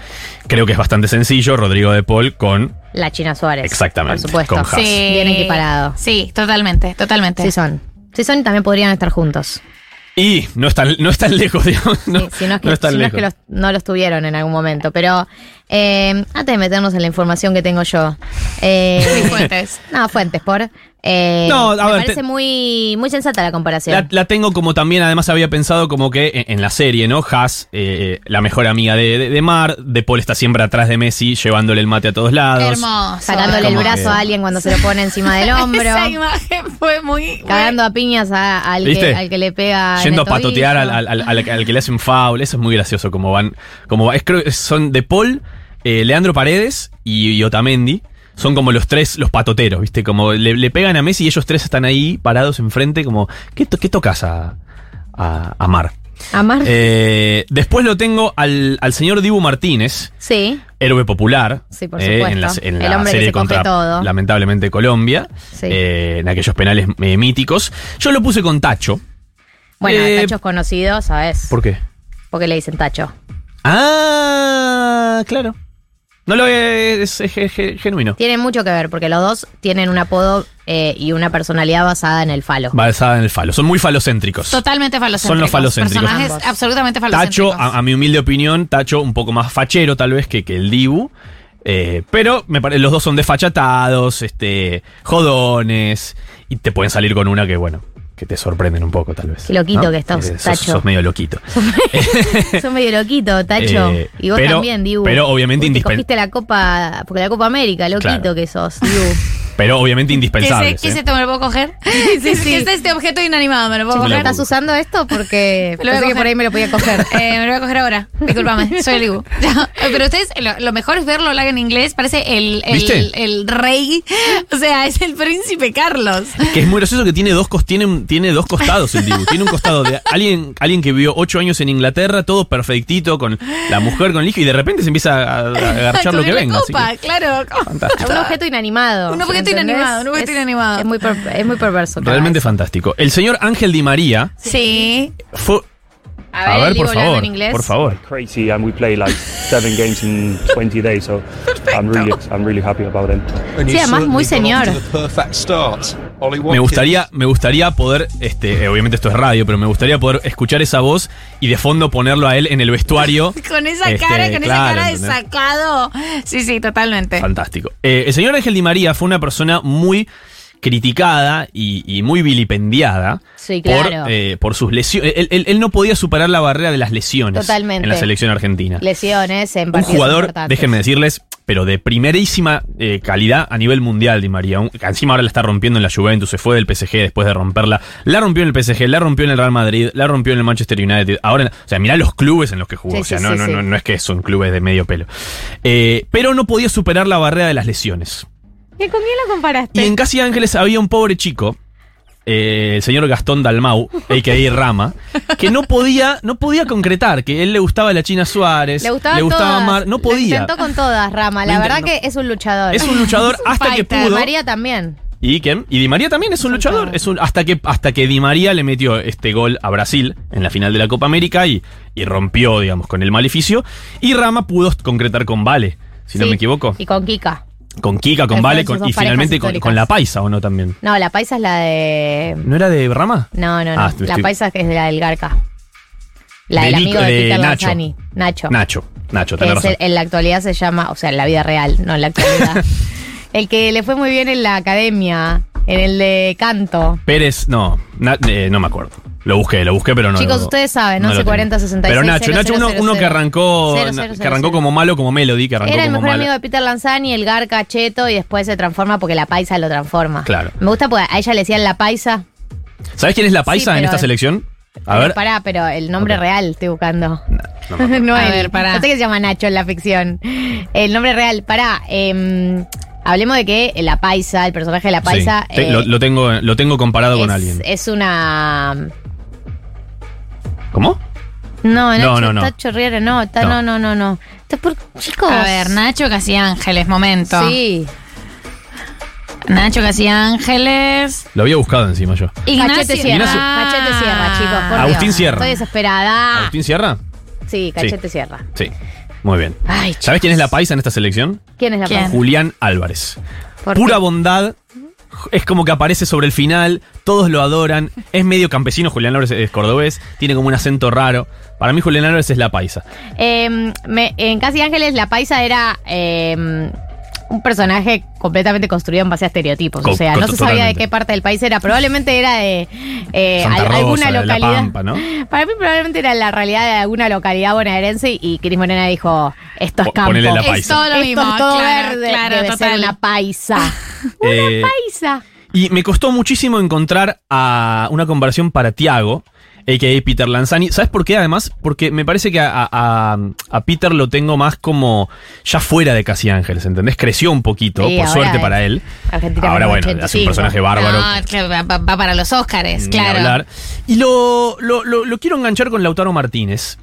Creo que es bastante sencillo. Rodrigo de Paul con. La China Suárez. Exactamente, Por supuesto. con Haas. Sí. Bien equiparado. Sí, totalmente, totalmente. Sí son. Sí son y también podrían estar juntos. Y no es tan, no es tan lejos, digamos. No, Si no es que, no si no es que los- no los tuvieron en algún momento. Pero eh, antes de meternos en la información que tengo yo. Eh, Sí, fuentes. No, fuentes, por. Eh, No, a me ver, parece te- muy, muy sensata la comparación. La, la tengo como también, además había pensado como que en, en la serie, ¿no? Haas, eh, la mejor amiga de, de, de Mar, De Paul está siempre atrás de Messi, llevándole el mate a todos lados. Hermoso. Sacándole el brazo que- a alguien cuando se lo pone encima del hombro. Esa imagen fue muy... Cagando a piñas a- al, que, ¿Viste? al que le pega. en Yendo a patotear al, al- al- al- al que le hacen foul, eso es muy gracioso, como van, como va- es, creo que son De Paul, eh, Leandro Paredes y, y Otamendi. Son como los tres, los patoteros, ¿viste? Como le, le pegan a Messi y ellos tres están ahí parados enfrente, como, ¿qué, to- qué tocas a, a, a Mar? Amar. Eh, después lo tengo al, al señor Dibu Martínez, sí. héroe popular. Sí, por eh, supuesto. en la, en El la hombre que serie se contra, todo. lamentablemente, Colombia. Sí. eh, en aquellos penales eh, míticos. Yo lo puse con Tacho. Bueno, Tacho es conocido, ¿sabes? ¿Por qué? Porque le dicen Tacho. Ah, claro. No lo es, es- es- es genuino. Tienen mucho que ver, porque los dos tienen un apodo eh, y una personalidad basada en el falo. Basada en el falo. Son muy falocéntricos. Totalmente falocéntricos. Son los falocéntricos. Personajes Ambos. absolutamente falocéntricos. Tacho, a, a mi humilde opinión, Tacho un poco más fachero tal vez que, que el Dibu. Eh, pero me pare- los dos son desfachatados, este, jodones. Y te pueden salir con una que, bueno, que te sorprenden un poco tal vez. Qué loquito ¿no? que estás, Eh, sos- Tacho. Sos medio loquito. Son medio loquito, Tacho. Eh, y vos pero- también, Dibu. pero obviamente Porque indispen- cogiste la Copa, porque la Copa América, loquito Claro. que sos, Dibu. Pero obviamente ¿Qué es, indispensables. ¿Qué es ¿eh? esto? ¿Me lo puedo coger? Sí, ¿Qué es- sí. qué es este objeto inanimado? ¿Me lo puedo Sí, me lo coger? ¿Estás usando esto? Porque pensé que por ahí me lo podía coger. Eh, me lo voy a coger ahora. Disculpame, soy el Dibu. Ya, Pero ustedes, lo, lo mejor es verlo hablar en inglés. Parece el, el, el rey. O sea, es el príncipe Carlos. Que es muy gracioso que tiene dos, tiene, tiene dos costados el Dibu. Tiene un costado de alguien, alguien que vivió ocho años en Inglaterra, todo perfectito, con la mujer, con el hijo, y de repente se empieza a, a agarchar lo que venga. así copa, que- claro. fantástico. un objeto inanimado. Un objeto ¿entendés? animado, Nubestín Es- animado. Es muy, per- es muy perverso. Realmente vez. fantástico. El señor Ángel Di María Sí. fue. A ver, el Diego hablando en inglés. por favor. crazy and we play like seven games in 20 days so I'm really I'm really happy about it Sí, además muy señor. Me gustaría, me gustaría poder, este, eh, obviamente esto es radio, pero me gustaría poder escuchar esa voz y de fondo ponerlo a él en el vestuario. Con esa Este, cara, con claro, esa cara de ¿entendés? sacado. Sí, sí, totalmente. Fantástico. Eh, el señor Ángel Di María fue una persona muy criticada y, y muy vilipendiada Sí, claro. por, eh, por sus lesiones. Él, él- él no podía superar la barrera de las lesiones Totalmente. en la selección argentina. Lesiones en Un jugador, déjenme decirles, pero de primerísima eh, calidad a nivel mundial, Di María. Un- encima ahora la está rompiendo en la Juventus, se fue del PSG después de romperla. La rompió en el PSG, la rompió en el Real Madrid, la rompió en el Manchester United. Ahora, en- o sea, mirá los clubes en los que jugó. Sí, o sea, sí, no, no, no, no es que son clubes de medio pelo. Eh, pero no podía superar la barrera de las lesiones. ¿Y con quién lo comparaste? Y en Casi Ángeles había un pobre chico, eh, el señor Gastón Dalmau, a.k.a. Rama, que no podía, no podía concretar, que él le gustaba la China Suárez, Le gustaban todas. Mar, no Lo podía. intentó con todas, Rama. Lo La verdad que es un luchador. Es un luchador hasta que pudo. María también. ¿Y quién? Y Di María también es un luchador. Es un, hasta, que, hasta que Di María le metió este gol a Brasil en la final de la Copa América y, y rompió, digamos, con el maleficio. Y Rama pudo concretar con Vale, si no me equivoco. Y con Kika. Con Kika, con Vale con- y finalmente con, con La Paisa, ¿o no también? No, la paisa es la de. ¿No era de Rama? No, no, no. Ah, la estoy- paisa es la del Garca. La De del amigo de, de Peter Nacho. Lanzani. Nacho. Nacho, Nacho, tenés razón. el- en la actualidad se llama, o sea, en la vida real, no en la actualidad. el que le fue muy bien en la academia, en el de canto. Pérez, no, na- eh, no me acuerdo. Lo busqué, lo busqué, pero no. Chicos, lo- ustedes saben, no ¿no? lo 40 tengo. 66 Pero Nacho, Nacho, uno, uno que arrancó, Cero, cero, que cero, arrancó cero. como malo, como Melody, que arrancó Era el como mejor malo. amigo de Peter Lanzani, el Garca Cheto, y después se transforma porque la paisa lo transforma. Claro. Me gusta porque a ella le decían la paisa. ¿Sabes quién es la paisa en pero- esta selección? A Pero ver. Pará, pero el nombre real estoy buscando. no No, A él. ver, pará. No sé que se llama Nacho en la ficción. El nombre real, pará. em, hablemos de que la paisa, el personaje de la paisa. Sí, te- eh, lo, lo tengo, lo tengo comparado con alguien. es una. ¿Cómo? No, Nacho, No, no, no. está chorriera, no, está, No. no, no, no. Está por, chicos. A ver, Nacho Casi Ángeles, momento. Sí. Nacho Casi Ángeles. Lo había buscado encima yo. Cachete Sierra. Ignacio- Cachete Sierra, chicos. por Agustín Dios. Sierra. Estoy desesperada. ¿Agustín Sierra? Sí, Cachete Sí. Sierra. Sí. Muy bien. Ay, ¿Sabes quién es la paisa en esta selección? ¿Quién es la paisa? Julián Álvarez. ¿Por Pura qué? bondad. Es como que aparece sobre el final, todos lo adoran. Es medio campesino, Julián Álvarez es cordobés, tiene como un acento raro. Para mí Julián Álvarez es la paisa. Eh, me- en Casi Ángeles, la paisa era eh, un personaje completamente construido en base a estereotipos. Co- o sea, no se sabía de qué parte del país era. Probablemente era de eh, Santa al- Rosa, alguna de La localidad. Pampa, ¿no? Para mí, probablemente era la realidad de alguna localidad bonaerense y Cris Morena dijo: Esto es Po- campo. ponele la Es paisa. todo lo Esto mismo. es todo claro, verde. claro, Debe ser total. una paisa. Eh, paisa. Y me costó muchísimo encontrar a una comparación para Tiago, a.k.a. Peter Lanzani. ¿Sabes por qué? Además, porque me parece que a, a- a Peter lo tengo más como ya fuera de Casi Ángeles, ¿entendés? Creció un poquito, Sí, por suerte es para él. Argentina Ahora, bueno, hace un 85. personaje bárbaro. No, va, para los Óscares, claro. hablar. Y lo, lo- lo- lo quiero enganchar con Lautaro Martínez,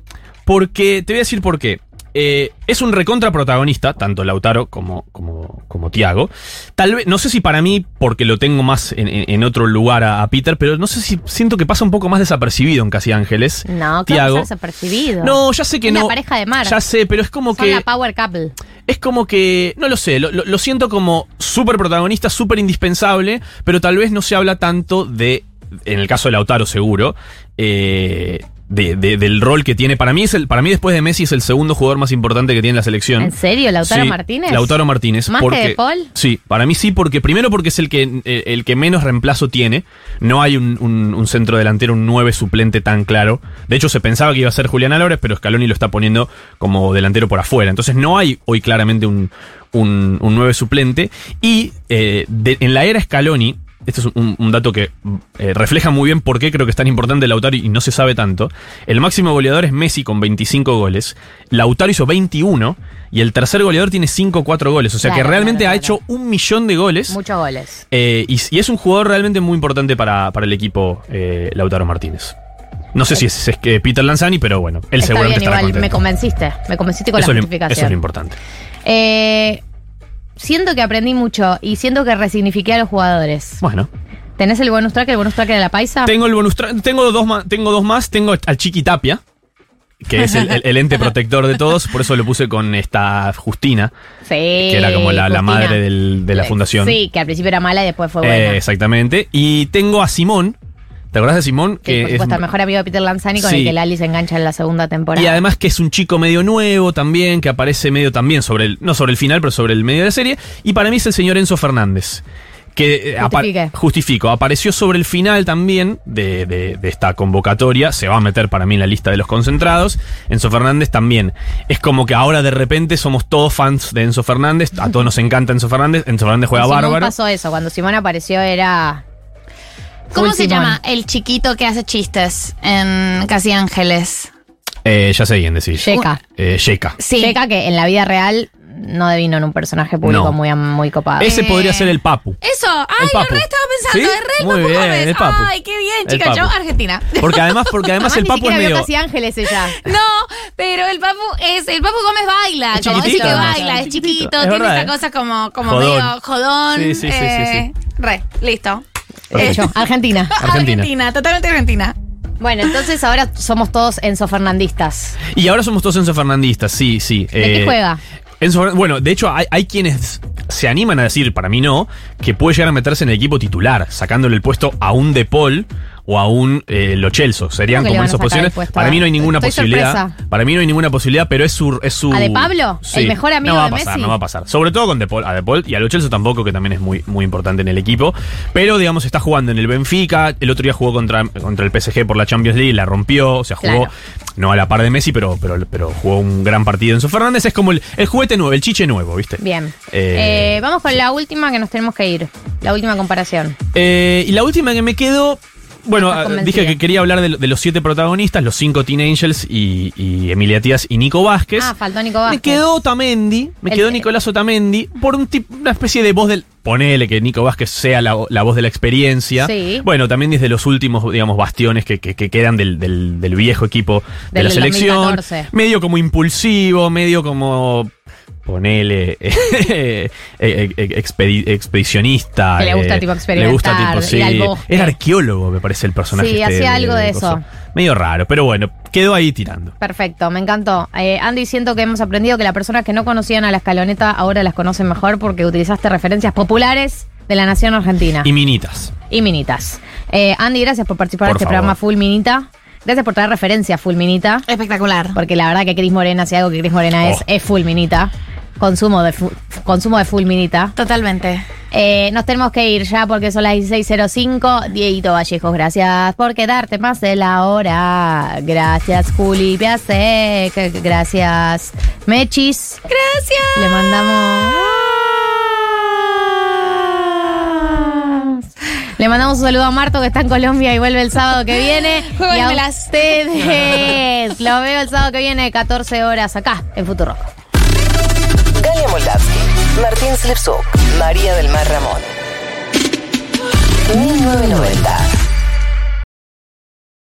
porque te voy a decir por qué. Eh, es un recontra protagonista, tanto Lautaro como, como, como Tiago. Tal vez, no sé si para mí, porque lo tengo más en, otro lugar a, a Peter, pero no sé si siento que pasa un poco más desapercibido en Casi Ángeles. No, Tiago. desapercibido. No, ya sé que Una no. pareja de mar. Ya sé, pero es como Son que. la power couple. Es como que, no lo sé, lo, lo- lo siento como súper protagonista, súper indispensable, pero tal vez no se habla tanto de, en el caso de Lautaro seguro, eh, de- de- del rol que tiene. Para mí, es el, para mí después de Messi es el segundo jugador más importante que tiene la selección. ¿En serio? ¿Lautaro Sí, Martínez? Lautaro Martínez. ¿Más porque, que De Paul? Sí, para mí sí, porque primero porque es el que, eh, el que menos reemplazo tiene. No hay un, un- un centro delantero, un 9 suplente tan claro. De hecho, se pensaba que iba a ser Julián Álvarez, pero Scaloni lo está poniendo como delantero por afuera. Entonces no hay hoy claramente un, un, un 9 suplente. Y eh, de- en la era Scaloni, este es un, un dato que eh, refleja muy bien por qué creo que es tan importante Lautaro y no se sabe tanto. El máximo goleador es Messi con 25 goles. Lautaro hizo 21 y el tercer goleador tiene 5 o 4 goles. O sea Claro, que realmente claro, ha hecho un millón de goles. Muchos goles. Eh, y, y es un jugador realmente muy importante para, para el equipo eh, Lautaro Martínez. No sé si es, Peter Lanzani, pero bueno, él Está seguramente bien, estará igual, me convenciste. Me convenciste con Eso la lo- justificación. eso es lo importante. Eh, siento que aprendí mucho y siento que resignifiqué a los jugadores. Bueno. ¿Tenés el bonus track, el bonus track de la paisa? Tengo el bonus tra- tengo dos más, tengo dos más, tengo al Chiqui Tapia, que es el, el- el ente protector de todos, por eso lo puse con esta Justina, Sí. que era como la, madre del- de la fundación. Sí, que al principio era mala y después fue Eh, buena. exactamente. Y tengo a Simón. ¿Te acordás de Simón? Sí, por supuesto, el mejor amigo de Peter Lanzani con Sí. el que Lali se engancha en la segunda temporada. Y además que es un chico medio nuevo también, que aparece medio también sobre el, no sobre el final, pero sobre el medio de la serie. Y para mí es el señor Enzo Fernández. Que eh, apa- justifico, apareció sobre el final también de, de- de esta convocatoria, se va a meter para mí en la lista de los concentrados. Enzo Fernández también. Es como que ahora de repente somos todos fans de Enzo Fernández, a todos nos encanta Enzo Fernández, Enzo Fernández juega bárbaro. pasó eso, cuando Simón apareció era... ¿Cómo se llama el chiquito que hace chistes en Casi Ángeles? Eh, ya sé bien decir. Sheka. Eh, Sheka. Sí. Checa que en la vida real no devino en un personaje público No. muy, muy copado. Ese podría ser el Papu. Eso, ay, Papu. lo re estaba pensando, ¿Sí? es re el Muy Papu bien, Gómez. el Papu. Ay, qué bien, El chica, yo Papu. Argentina. Porque además, porque además el Papu es medio. Casi Ángeles ella. No, pero el Papu es, el Papu Gómez baila, Es como decir chiquitito, que además. baila, es chiquito, Es tiene verdad, esta ¿eh? cosa como, como Jodón. medio jodón. Sí, sí, sí, sí, eh, Re, listo. Hecho, Argentina. Argentina. totalmente Argentina. Bueno, entonces ahora somos todos Enzo Fernandistas. Y ahora somos todos Enzo Fernandistas, sí, sí. ¿De qué Eh, juega? Enzo bueno, de hecho hay, hay quienes se animan a decir, para mí no, que puede llegar a meterse en el equipo titular, sacándole el puesto a un De Paul o a un eh, Lo Celso. Serían ¿Cómo que le como esas posiciones. Para mí no hay ninguna Estoy posibilidad. sorpresa. Para mí no hay ninguna posibilidad, pero es su. Es su ¿A De Pablo? Sí. ¿El mejor amigo no va de a pasar, Messi? No va a pasar. Sobre todo con De Paul, a De Paul y a Lo Celso tampoco, que también es muy, muy importante en el equipo. Pero, digamos, está jugando en el Benfica. El otro día jugó contra, contra el PSG por la Champions League, la rompió. O sea, jugó Claro. no a la par de Messi, pero, pero, pero jugó un gran partido Enzo Fernández. Es como el, el juguete nuevo, el chiche nuevo, ¿viste? Bien. Eh, Eh, vamos con la última que nos tenemos que ir. La última comparación. Eh, y la última que me quedó. Bueno, ah, dije que quería hablar de, lo- de los siete protagonistas, los cinco Teen Angels y, y Emilia Tías y Nico Vázquez. Ah, faltó Nico Vázquez. me quedó Otamendi, me El- quedó Nicolás Otamendi, por un tip- una especie de voz del. Ponele que Nico Vázquez sea la, la voz de la experiencia. Sí. Bueno, también desde los últimos, digamos, bastiones que, que- que quedan del, del- del viejo equipo de Del la selección. 2014. Medio como impulsivo, medio como. Ponele. eh, eh, expedi- expedicionista. Que le gusta eh, tipo Le gusta experimentar, tipo, sí. ir al bosque. Era arqueólogo, me parece el personaje. Sí, este hacía algo de eso. Medio raro, pero bueno, quedó ahí tirando. Perfecto, me encantó. Eh, Andy, siento que hemos aprendido que las personas que no conocían a la escaloneta ahora las conocen mejor porque utilizaste referencias populares de la nación argentina. Y minitas. Y minitas. Eh, Andy, gracias por participar de este favor. programa Full Minita. Gracias por traer referencia a Full Minita. Espectacular. Porque la verdad que Cris Morena, si algo que Cris Morena es, Oh. es Full Minita. Consumo de, consumo de Full Minita. Totalmente. Eh, nos tenemos que ir ya porque son las 16.05. Dieguito Vallejos, gracias por quedarte más de la hora. Gracias, Juli Piasek. Gracias, Mechis. Gracias. Le mandamos. Le mandamos un saludo a Marto que está en Colombia y vuelve el sábado que viene. y a ustedes. Lo veo el sábado que viene, 14 horas acá en Futuro. Galia Moldavsky, Martín Slipsuk, María del Mar Ramón. 1990.